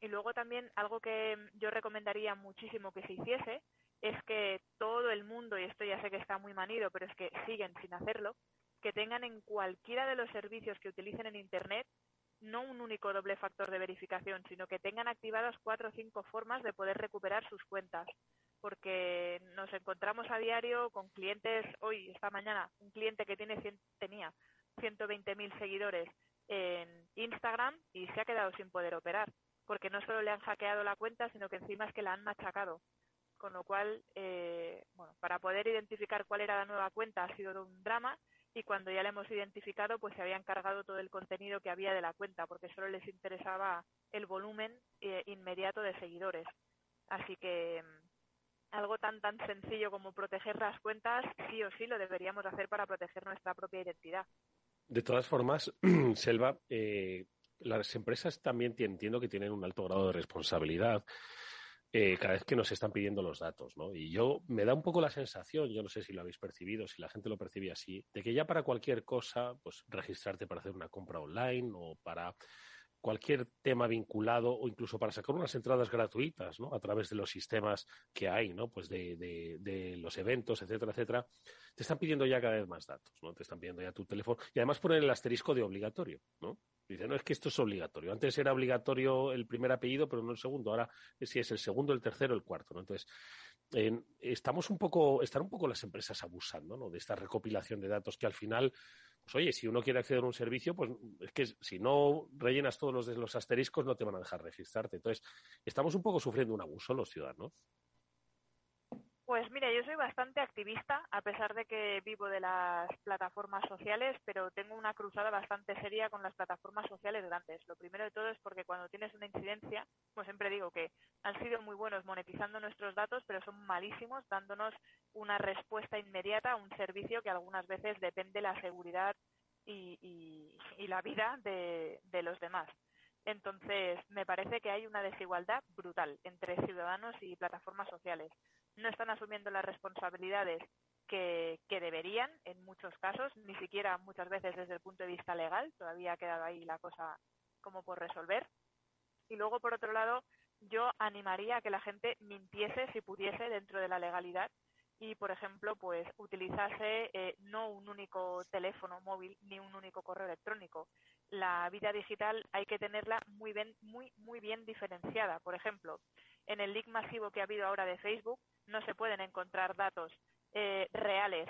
Y luego también algo que yo recomendaría muchísimo que se hiciese es que todo el mundo, y esto ya sé que está muy manido, pero es que siguen sin hacerlo, que tengan en cualquiera de los servicios que utilicen en Internet no un único doble factor de verificación, sino que tengan activadas cuatro o cinco formas de poder recuperar sus cuentas porque nos encontramos a diario con clientes, hoy, esta mañana, un cliente que tiene, tenía 120.000 seguidores en Instagram y se ha quedado sin poder operar, porque no solo le han hackeado la cuenta, sino que encima es que la han machacado. Con lo cual, eh, bueno, para poder identificar cuál era la nueva cuenta ha sido un drama y cuando ya la hemos identificado, pues se habían cargado todo el contenido que había de la cuenta, porque solo les interesaba el volumen eh, inmediato de seguidores. Así que algo tan tan sencillo como proteger las cuentas, sí o sí lo deberíamos hacer para proteger nuestra propia identidad. De todas formas, Selva, eh, las empresas también entiendo que tienen un alto grado de responsabilidad eh, cada vez que nos están pidiendo los datos, ¿no? Y yo me da un poco la sensación, yo no sé si lo habéis percibido, si la gente lo percibe así, de que ya para cualquier cosa, pues registrarte para hacer una compra online o para cualquier tema vinculado o incluso para sacar unas entradas gratuitas, ¿no? A través de los sistemas que hay, ¿no? Pues de, de, de, los eventos, etcétera, etcétera. Te están pidiendo ya cada vez más datos, ¿no? Te están pidiendo ya tu teléfono y además poner el asterisco de obligatorio, ¿no? Dice, no, es que esto es obligatorio. Antes era obligatorio el primer apellido, pero no el segundo. Ahora si es el segundo, el tercero, el cuarto, ¿no? Entonces, estamos un poco, están un poco las empresas abusando, ¿no? De esta recopilación de datos que al final pues oye, si uno quiere acceder a un servicio, pues es que si no rellenas todos los los asteriscos no te van a dejar registrarte. Entonces, estamos un poco sufriendo un abuso los ciudadanos. Pues mira, yo soy bastante activista, a pesar de que vivo de las plataformas sociales, pero tengo una cruzada bastante seria con las plataformas sociales grandes. Lo primero de todo es porque cuando tienes una incidencia, pues siempre digo que han sido muy buenos monetizando nuestros datos, pero son malísimos dándonos una respuesta inmediata a un servicio que algunas veces depende la seguridad y, la vida de los demás. Entonces, me parece que hay una desigualdad brutal entre ciudadanos y plataformas sociales no están asumiendo las responsabilidades que, deberían en muchos casos, ni siquiera muchas veces desde el punto de vista legal, todavía ha quedado ahí la cosa como por resolver. Y luego, por otro lado, yo animaría a que la gente mintiese si pudiese dentro de la legalidad y, por ejemplo, pues utilizase eh, no un único teléfono móvil ni un único correo electrónico. La vida digital hay que tenerla muy bien, muy, muy bien diferenciada. Por ejemplo, en el leak masivo que ha habido ahora de Facebook, no se pueden encontrar datos eh, reales,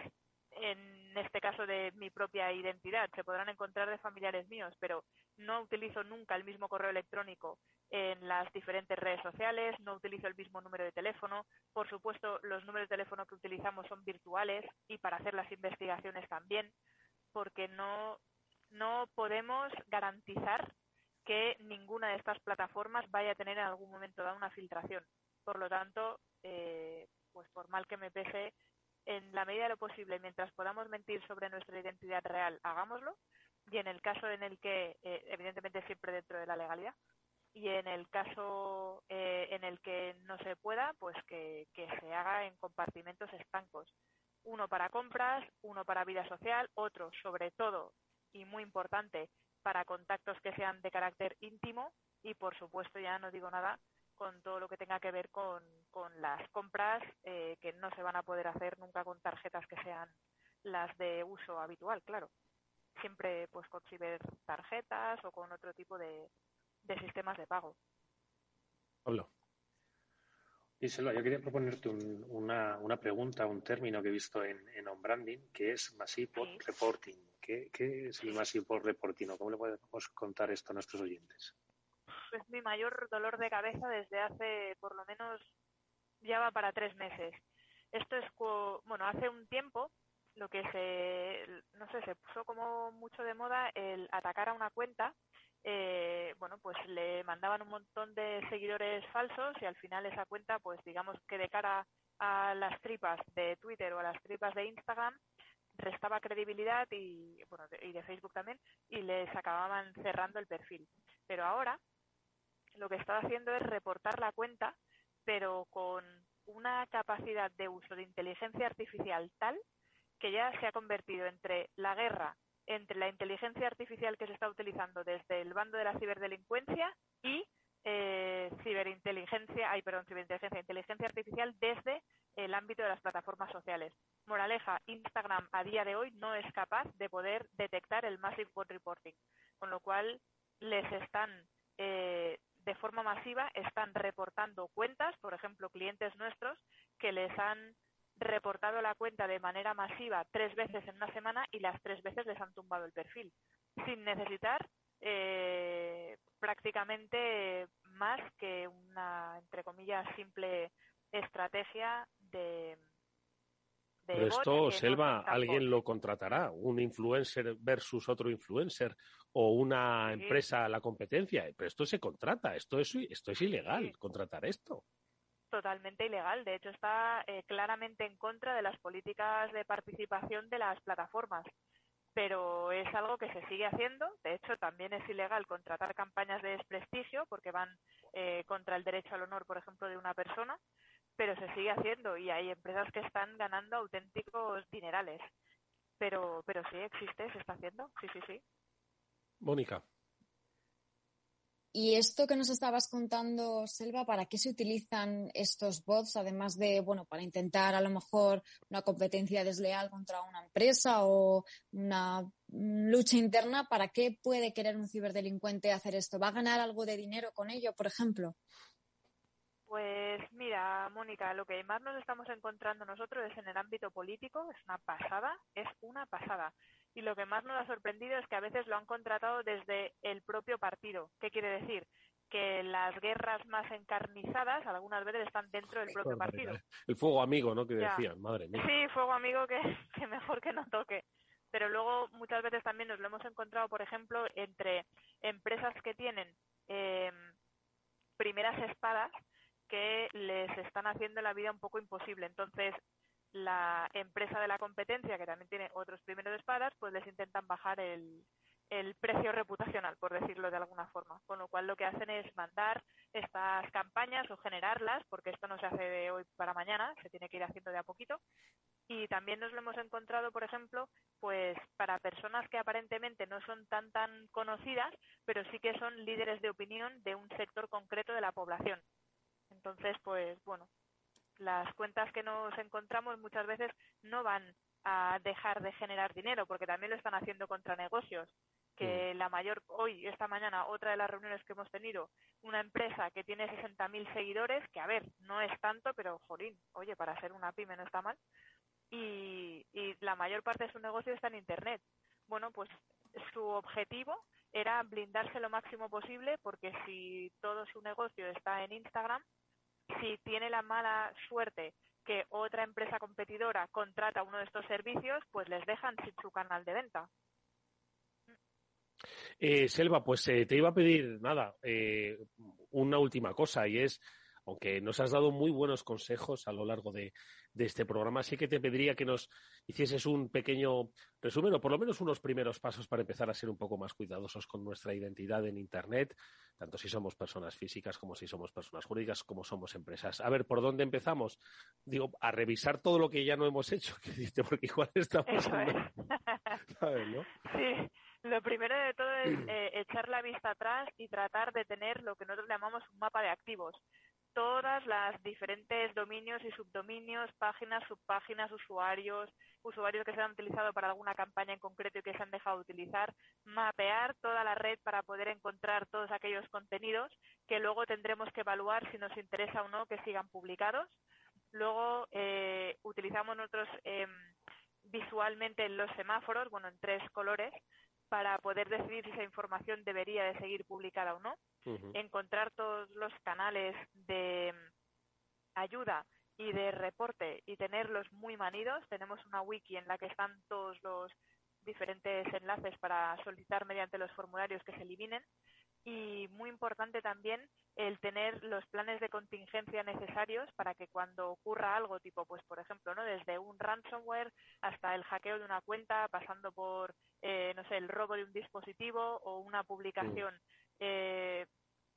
en este caso de mi propia identidad. Se podrán encontrar de familiares míos, pero no utilizo nunca el mismo correo electrónico en las diferentes redes sociales, no utilizo el mismo número de teléfono. Por supuesto, los números de teléfono que utilizamos son virtuales y para hacer las investigaciones también, porque no, no podemos garantizar que ninguna de estas plataformas vaya a tener en algún momento dado una filtración. Por lo tanto, eh, pues por mal que me pese, en la medida de lo posible, mientras podamos mentir sobre nuestra identidad real, hagámoslo. Y en el caso en el que, eh, evidentemente siempre dentro de la legalidad, y en el caso eh, en el que no se pueda, pues que, que se haga en compartimentos estancos. Uno para compras, uno para vida social, otro, sobre todo, y muy importante, para contactos que sean de carácter íntimo y, por supuesto, ya no digo nada con todo lo que tenga que ver con, las compras eh, que no se van a poder hacer nunca con tarjetas que sean las de uso habitual, claro. Siempre pues con tarjetas o con otro tipo de, sistemas de pago. Pablo. Díselo, yo quería proponerte una, una, pregunta, un término que he visto en, en OnBranding, que es Massive Reporting. ¿Qué, ¿Qué, es el Massive Reporting o cómo le podemos contar esto a nuestros oyentes? Es mi mayor dolor de cabeza desde hace por lo menos ya va para tres meses. Esto es, bueno, hace un tiempo lo que se, no sé, se puso como mucho de moda el atacar a una cuenta. Eh, bueno, pues le mandaban un montón de seguidores falsos y al final esa cuenta, pues digamos que de cara a las tripas de Twitter o a las tripas de Instagram, restaba credibilidad y, bueno, y de Facebook también, y les acababan cerrando el perfil. Pero ahora lo que está haciendo es reportar la cuenta, pero con una capacidad de uso de inteligencia artificial tal que ya se ha convertido entre la guerra entre la inteligencia artificial que se está utilizando desde el bando de la ciberdelincuencia y eh, ciberinteligencia, ay, perdón, ciberinteligencia, inteligencia artificial desde el ámbito de las plataformas sociales. Moraleja, Instagram a día de hoy no es capaz de poder detectar el Massive Bot Reporting, con lo cual les están eh, de forma masiva están reportando cuentas, por ejemplo, clientes nuestros que les han reportado la cuenta de manera masiva tres veces en una semana y las tres veces les han tumbado el perfil, sin necesitar eh, prácticamente más que una, entre comillas, simple estrategia de, pero esto, Selva, alguien lo contratará, un influencer versus otro influencer o una empresa a la competencia. Pero esto se contrata, esto es, esto es ilegal, contratar esto. Totalmente ilegal. De hecho, está eh, claramente en contra de las políticas de participación de las plataformas. Pero es algo que se sigue haciendo. De hecho, también es ilegal contratar campañas de desprestigio porque van eh, contra el derecho al honor, por ejemplo, de una persona, pero se sigue haciendo y hay empresas que están ganando auténticos dinerales. Pero, pero sí existe, se está haciendo, sí, sí, sí. Mónica. Y esto que nos estabas contando, Selva, ¿para qué se utilizan estos bots? Además de, bueno, para intentar a lo mejor una competencia desleal contra una empresa o una lucha interna, ¿para qué puede querer un ciberdelincuente hacer esto? ¿Va a ganar algo de dinero con ello, por ejemplo? Pues mira, Mónica, lo que más nos estamos encontrando nosotros es en el ámbito político, es una pasada, es una pasada. Y lo que más nos ha sorprendido es que a veces lo han contratado desde el propio partido. ¿Qué quiere decir? Que las guerras más encarnizadas algunas veces están dentro del propio partido. El fuego amigo, ¿no? Que decían, madre mía. Sí, fuego amigo que, que mejor que no toque pero luego muchas veces también nos lo hemos encontrado, por ejemplo, entre empresas que tienen eh, primeras espadas que les están haciendo la vida un poco imposible. Entonces, la empresa de la competencia, que también tiene otros primeros espadas, pues les intentan bajar el, el precio reputacional, por decirlo de alguna forma. Con lo cual lo que hacen es mandar estas campañas o generarlas, porque esto no se hace de hoy para mañana, se tiene que ir haciendo de a poquito. Y también nos lo hemos encontrado, por ejemplo, pues para personas que aparentemente no son tan tan conocidas, pero sí que son líderes de opinión de un sector concreto de la población. Entonces, pues bueno, las cuentas que nos encontramos muchas veces no van a dejar de generar dinero, porque también lo están haciendo contra negocios. Que la mayor, hoy, esta mañana, otra de las reuniones que hemos tenido, una empresa que tiene 60.000 seguidores, que a ver, no es tanto, pero jolín, oye, para ser una pyme no está mal. Y, y la mayor parte de su negocio está en Internet. Bueno, pues su objetivo era blindarse lo máximo posible, porque si todo su negocio está en Instagram, si tiene la mala suerte que otra empresa competidora contrata uno de estos servicios, pues les dejan sin su canal de venta. Eh, Selva, pues eh, te iba a pedir nada, eh, una última cosa y es, aunque nos has dado muy buenos consejos a lo largo de, de este programa, sí que te pediría que nos hicieses un pequeño resumen o por lo menos unos primeros pasos para empezar a ser un poco más cuidadosos con nuestra identidad en Internet, tanto si somos personas físicas como si somos personas jurídicas, como somos empresas. A ver, ¿por dónde empezamos? Digo, a revisar todo lo que ya no hemos hecho, porque igual estamos... ¿Sabes, no? Sí. Lo primero de todo es eh, echar la vista atrás y tratar de tener lo que nosotros llamamos un mapa de activos todas las diferentes dominios y subdominios, páginas, subpáginas, usuarios, usuarios que se han utilizado para alguna campaña en concreto y que se han dejado de utilizar, mapear toda la red para poder encontrar todos aquellos contenidos que luego tendremos que evaluar si nos interesa o no que sigan publicados. Luego eh, utilizamos nosotros eh, visualmente los semáforos, bueno, en tres colores, para poder decidir si esa información debería de seguir publicada o no, encontrar todos los canales de ayuda y de reporte y tenerlos muy manidos. Tenemos una wiki en la que están todos los diferentes enlaces para solicitar mediante los formularios que se eliminen. Y muy importante también el tener los planes de contingencia necesarios para que cuando ocurra algo tipo pues por ejemplo no desde un ransomware hasta el hackeo de una cuenta pasando por eh, no sé el robo de un dispositivo o una publicación eh,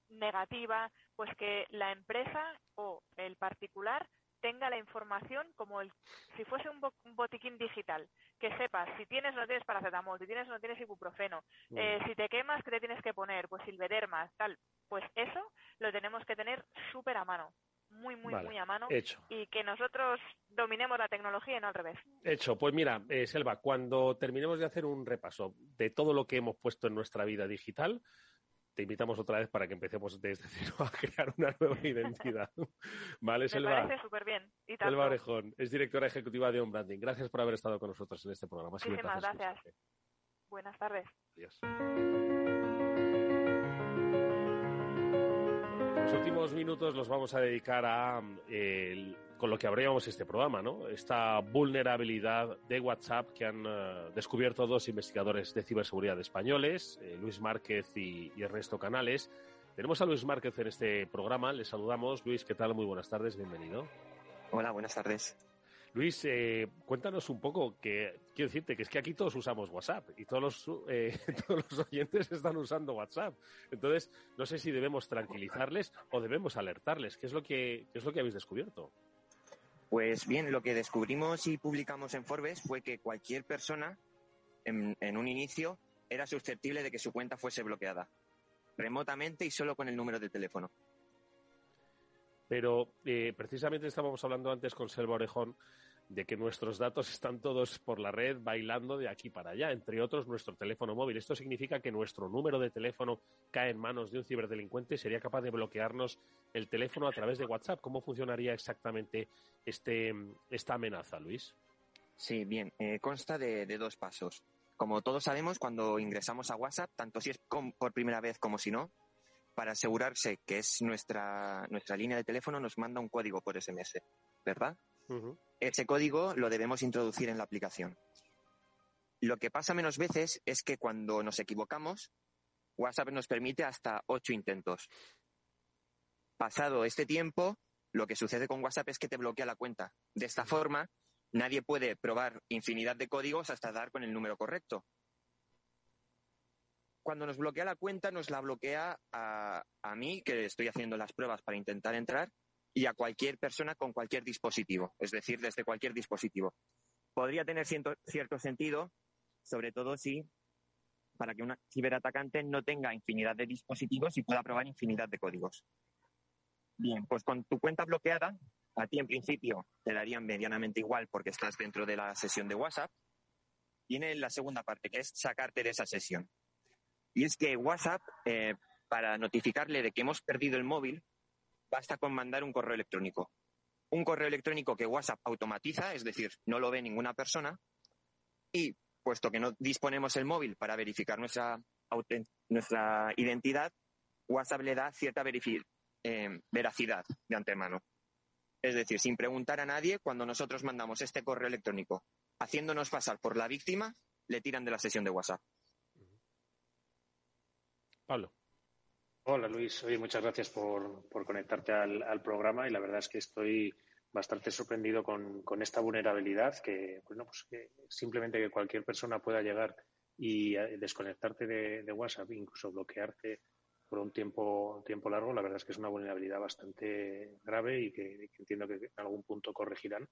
negativa pues que la empresa o el particular tenga la información como el, si fuese un, botiquín digital, que sepas si tienes o no tienes paracetamol, si tienes o no tienes ibuprofeno, eh, si te quemas, ¿qué te tienes que poner? Pues silvedermas, tal. Pues eso lo tenemos que tener súper a mano, muy, muy, muy a mano. Y que nosotros dominemos la tecnología y no al revés. Hecho. Pues mira, eh, Selva, cuando terminemos de hacer un repaso de todo lo que hemos puesto en nuestra vida digital, te invitamos otra vez para que empecemos desde cero a crear una nueva identidad. ¿Vale, Me Selva? parece súper bien. Selva Orejón es directora ejecutiva de On Branding. Gracias por haber estado con nosotros en este programa. Muchísimas gracias. Buenas tardes. Adiós. Los últimos minutos los vamos a dedicar a el con lo que abríamos este programa, ¿no? Esta vulnerabilidad de WhatsApp que han eh, descubierto dos investigadores de ciberseguridad españoles, eh, Luis Márquez y, y, Ernesto Canales. Tenemos a Luis Márquez en este programa, le saludamos. Luis, ¿qué tal? Muy buenas tardes, bienvenido. Hola, buenas tardes. Luis, eh, cuéntanos un poco, que quiero decirte que es que aquí todos usamos WhatsApp y todos los, eh, todos los oyentes están usando WhatsApp. Entonces, no sé si debemos tranquilizarles o debemos alertarles. ¿Qué es lo que, qué es lo que habéis descubierto? Pues bien, lo que descubrimos y publicamos en Forbes fue que cualquier persona, en, un inicio, era susceptible de que su cuenta fuese bloqueada, remotamente y solo con el número de teléfono. Pero eh, precisamente estábamos hablando antes con Selva Orejón de que nuestros datos están todos por la red bailando de aquí para allá, entre otros nuestro teléfono móvil. Esto significa que nuestro número de teléfono cae en manos de un ciberdelincuente y sería capaz de bloquearnos el teléfono a través de WhatsApp. ¿Cómo funcionaría exactamente este, esta amenaza, Luis? Sí, bien, eh, consta de, de, dos pasos. Como todos sabemos, cuando ingresamos a WhatsApp, tanto si es con, por primera vez como si no, para asegurarse que es nuestra, nuestra línea de teléfono, nos manda un código por SMS, ¿verdad? Ese código lo debemos introducir en la aplicación. Lo que pasa menos veces es que cuando nos equivocamos, WhatsApp nos permite hasta ocho intentos. Pasado este tiempo, lo que sucede con WhatsApp es que te bloquea la cuenta. De esta forma, nadie puede probar infinidad de códigos hasta dar con el número correcto cuando nos bloquea la cuenta, nos la bloquea a, a, mí, que estoy haciendo las pruebas para intentar entrar, y a cualquier persona con cualquier dispositivo, es decir, desde cualquier dispositivo. Podría tener cierto, sentido, sobre todo si para que un ciberatacante no tenga infinidad de dispositivos y pueda probar infinidad de códigos. Bien, pues con tu cuenta bloqueada, a ti en principio te darían medianamente igual porque estás dentro de la sesión de WhatsApp. Viene la segunda parte, que es sacarte de esa sesión. Y es que WhatsApp, eh, para notificarle de que hemos perdido el móvil, basta con mandar un correo electrónico. Un correo electrónico que WhatsApp automatiza, es decir, no lo ve ninguna persona. Y puesto que no disponemos el móvil para verificar nuestra, nuestra identidad, WhatsApp le da cierta eh, veracidad de antemano. Es decir, sin preguntar a nadie, cuando nosotros mandamos este correo electrónico haciéndonos pasar por la víctima, le tiran de la sesión de WhatsApp. Pablo. Hola Luis, oye, muchas gracias por, por conectarte al, al, programa y la verdad es que estoy bastante sorprendido con, con esta vulnerabilidad que, bueno, pues que simplemente que cualquier persona pueda llegar y desconectarte de, de, WhatsApp, incluso bloquearte por un tiempo, tiempo largo, la verdad es que es una vulnerabilidad bastante grave y que, que entiendo que en algún punto corregirán.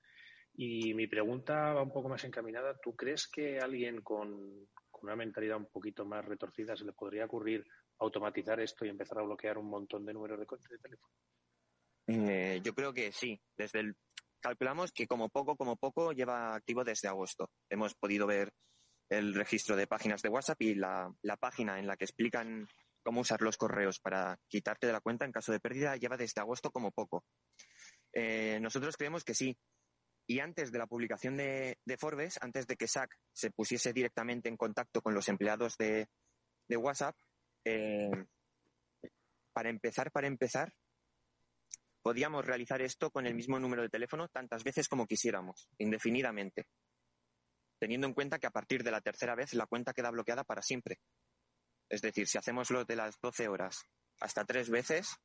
Y mi pregunta va un poco más encaminada. ¿Tú crees que alguien con, con una mentalidad un poquito más retorcida se le podría ocurrir automatizar esto y empezar a bloquear un montón de números de, teléfono? Eh, yo creo que sí. Desde el, calculamos que como poco, como poco lleva activo desde agosto. Hemos podido ver el registro de páginas de WhatsApp y la, página en la que explican cómo usar los correos para quitarte de la cuenta en caso de pérdida lleva desde agosto como poco. Eh, nosotros creemos que sí. Y antes de la publicación de, Forbes, antes de que SAC se pusiese directamente en contacto con los empleados de WhatsApp, eh, para empezar, para empezar, podíamos realizar esto con el mismo número de teléfono tantas veces como quisiéramos, indefinidamente, teniendo en cuenta que a partir de la tercera vez la cuenta queda bloqueada para siempre. Es decir, si hacemos lo de las 12 horas hasta tres veces,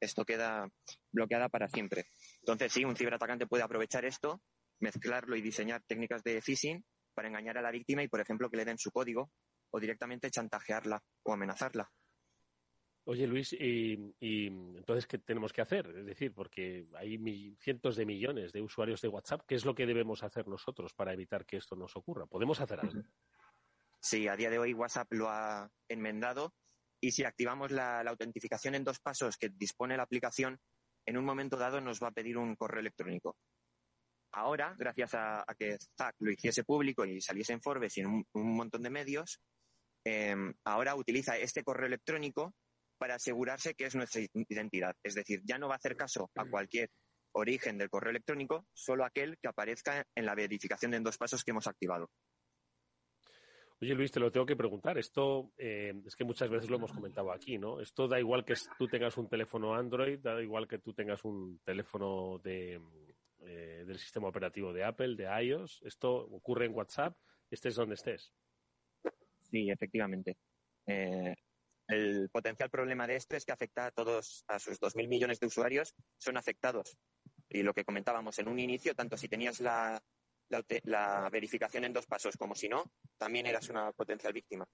esto queda bloqueada para siempre. Entonces, sí, un ciberatacante puede aprovechar esto, mezclarlo y diseñar técnicas de phishing para engañar a la víctima y, por ejemplo, que le den su código o directamente chantajearla o amenazarla. Oye, Luis, y, y, entonces, ¿qué tenemos que hacer? Es decir, porque hay mi, cientos de millones de usuarios de WhatsApp. ¿Qué es lo que debemos hacer nosotros para evitar que esto nos ocurra? ¿Podemos hacer algo? Sí, a día de hoy WhatsApp lo ha enmendado y si activamos la, la autentificación en dos pasos que dispone la aplicación, en un momento dado nos va a pedir un correo electrónico. Ahora, gracias a, a que ZAC lo hiciese público y saliese en Forbes y en un, un montón de medios, eh, ahora utiliza este correo electrónico para asegurarse que es nuestra identidad. Es decir, ya no va a hacer caso a cualquier origen del correo electrónico, solo aquel que aparezca en la verificación de en dos pasos que hemos activado. Oye, Luis, te lo tengo que preguntar. Esto eh, es que muchas veces lo hemos comentado aquí, ¿no? Esto da igual que tú tengas un teléfono Android, da igual que tú tengas un teléfono de, eh, del sistema operativo de Apple, de iOS. Esto ocurre en WhatsApp, estés donde estés. Sí, efectivamente. Eh, el potencial problema de esto es que afecta a todos, a sus 2.000 millones de usuarios, son afectados. Y lo que comentábamos en un inicio, tanto si tenías la, verificación en dos pasos como si no, también eras una potencial víctima.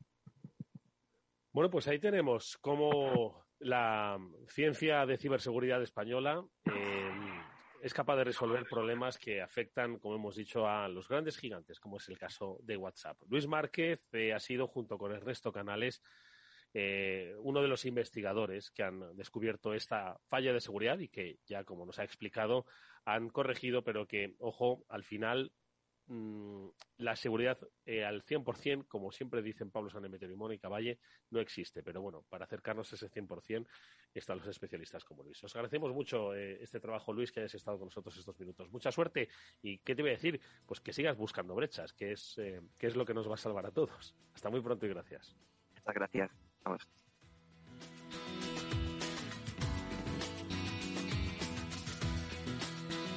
Bueno, pues ahí tenemos cómo la ciencia de ciberseguridad española eh, es capaz de resolver problemas que afectan, como hemos dicho, a los grandes gigantes, como es el caso de WhatsApp. Luis Márquez eh, ha sido, junto con el resto Canales, eh, uno de los investigadores que han descubierto esta falla de seguridad y que ya, como nos ha explicado, han corregido, pero que, ojo, al final mm, la seguridad eh, al 100%, como siempre dicen Pablo Sanemeterio y Mónica Valle, no existe. Pero bueno, para acercarnos a ese 100% están los especialistas como Luis. Os agradecemos mucho eh, este trabajo, Luis, que hayas estado con nosotros estos minutos. Mucha suerte. ¿Y qué te voy a decir? Pues que sigas buscando brechas, que es, que es lo que nos va a salvar a todos. Hasta muy pronto y gracias. Muchas gracias. Vamos.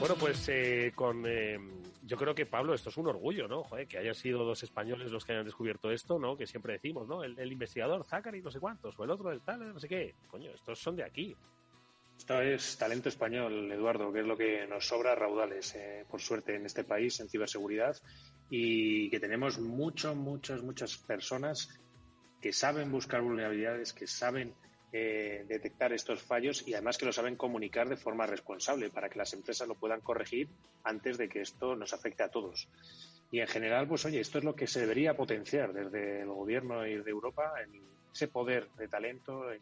Bueno, pues eh, con eh, yo creo que Pablo, esto es un orgullo, ¿no? Joder, que hayan sido dos españoles los que hayan descubierto esto, ¿no? Que siempre decimos, ¿no? El, investigador, Zachary, no sé cuántos, o el otro, el tal, no sé qué. Coño, estos son de aquí. Esto es talento español, Eduardo, que es lo que nos sobra raudales, eh, por suerte, en este país, en ciberseguridad, y que tenemos muchas, muchas, muchas personas que saben buscar vulnerabilidades, que saben eh, detectar estos fallos y además que lo saben comunicar de forma responsable para que las empresas lo puedan corregir antes de que esto nos afecte a todos. Y en general, pues oye, esto es lo que se debería potenciar desde el gobierno y de Europa, ese poder de talento de,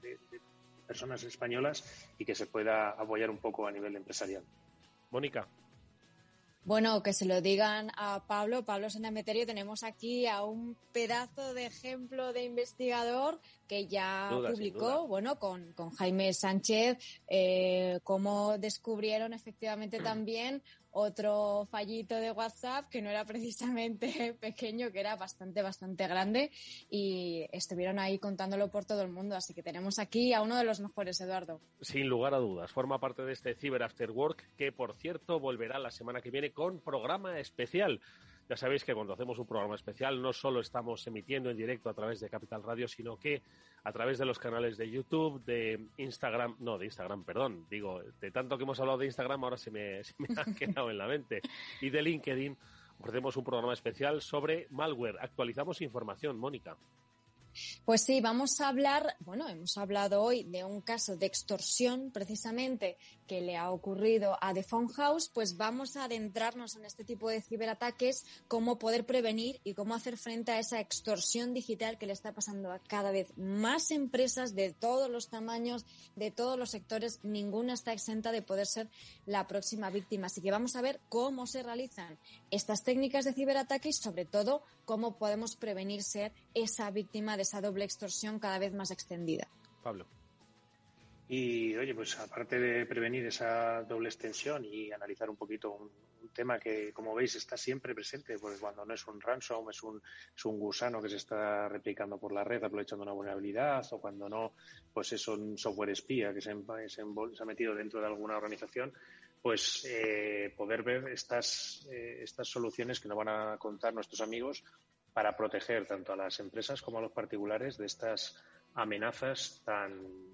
de personas españolas y que se pueda apoyar un poco a nivel empresarial. Mónica. Bueno, que se lo digan a Pablo, Pablo Senameterio, tenemos aquí a un pedazo de ejemplo de investigador que ya publicó, bueno, con, con, Jaime Sánchez, eh, cómo descubrieron efectivamente también otro fallito de WhatsApp que no era precisamente pequeño, que era bastante, bastante grande y estuvieron ahí contándolo por todo el mundo. Así que tenemos aquí a uno de los mejores, Eduardo. Sin lugar a dudas, forma parte de este Cyber After Work que, por cierto, volverá la semana que viene con programa especial. Ya sabéis que cuando hacemos un programa especial no solo estamos emitiendo en directo a través de Capital Radio, sino que a través de los canales de YouTube, de Instagram, no, de Instagram, perdón, digo, de tanto que hemos hablado de Instagram ahora se me, ha quedado en la mente, y de LinkedIn ofrecemos un programa especial sobre malware. Actualizamos información, Mónica. Pues sí, vamos a hablar, bueno, hemos hablado hoy de un caso de extorsión precisamente que le ha ocurrido a The Phone House, pues vamos a adentrarnos en este tipo de ciberataques, cómo poder prevenir y cómo hacer frente a esa extorsión digital que le está pasando a cada vez más empresas de todos los tamaños, de todos los sectores. Ninguna está exenta de poder ser la próxima víctima. Así que vamos a ver cómo se realizan estas técnicas de ciberataque y sobre todo cómo podemos prevenir ser esa víctima de esa doble extorsión cada vez más extendida. Pablo. Y oye, pues aparte de prevenir esa doble extensión y analizar un poquito un, tema que, como veis, está siempre presente, porque cuando no es un ransom, es un, es un gusano que se está replicando por la red aprovechando una vulnerabilidad, o cuando no, pues es un software espía que se, se, ha metido dentro de alguna organización, pues eh, poder ver estas, eh, estas soluciones que nos van a contar nuestros amigos para proteger tanto a las empresas como a los particulares de estas amenazas tan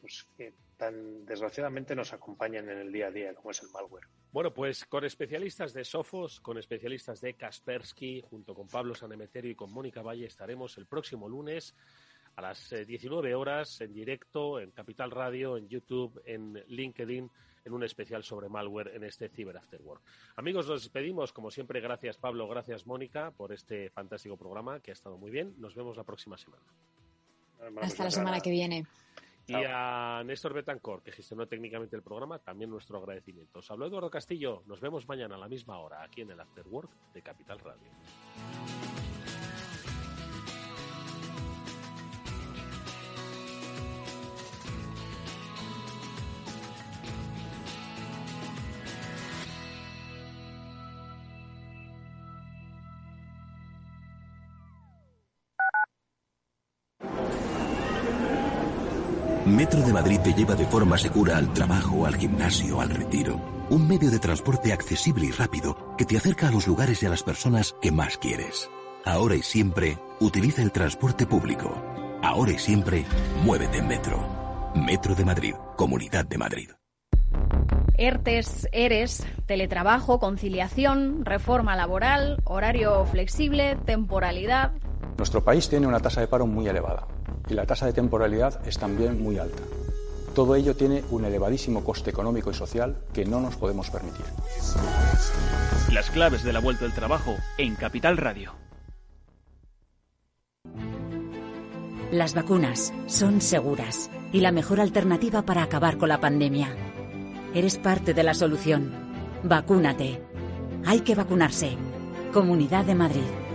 pues, que tan desgraciadamente nos acompañan en el día a día, como es el malware. Bueno, pues con especialistas de Sofos, con especialistas de Kaspersky, junto con Pablo Sanemeterio y con Mónica Valle, estaremos el próximo lunes a las 19 eh, horas en directo en Capital Radio, en YouTube, en LinkedIn, en un especial sobre malware en este Cyber After Work. Amigos, nos despedimos. Como siempre, gracias Pablo, gracias Mónica por este fantástico programa que ha estado muy bien. Nos vemos la próxima semana. Hasta la semana que viene. Y a Néstor Betancor, que gestionó técnicamente el programa, también nuestro agradecimiento. Os habló Eduardo Castillo. Nos vemos mañana a la misma hora aquí en el After Work de Capital Radio. Metro de Madrid te lleva de forma segura al trabajo, al gimnasio, al retiro. Un medio de transporte accesible y rápido que te acerca a los lugares y a las personas que más quieres. Ahora y siempre, utiliza el transporte público. Ahora y siempre, muévete en Metro. Metro de Madrid, Comunidad de Madrid. ERTES, ERES, teletrabajo, conciliación, reforma laboral, horario flexible, temporalidad. Nuestro país tiene una tasa de paro muy elevada y la tasa de temporalidad es también muy alta. Todo ello tiene un elevadísimo coste económico y social que no nos podemos permitir. Las claves de la vuelta al trabajo en Capital Radio. Las vacunas son seguras y la mejor alternativa para acabar con la pandemia. Eres parte de la solución. Vacúnate. Hay que vacunarse. Comunidad de Madrid.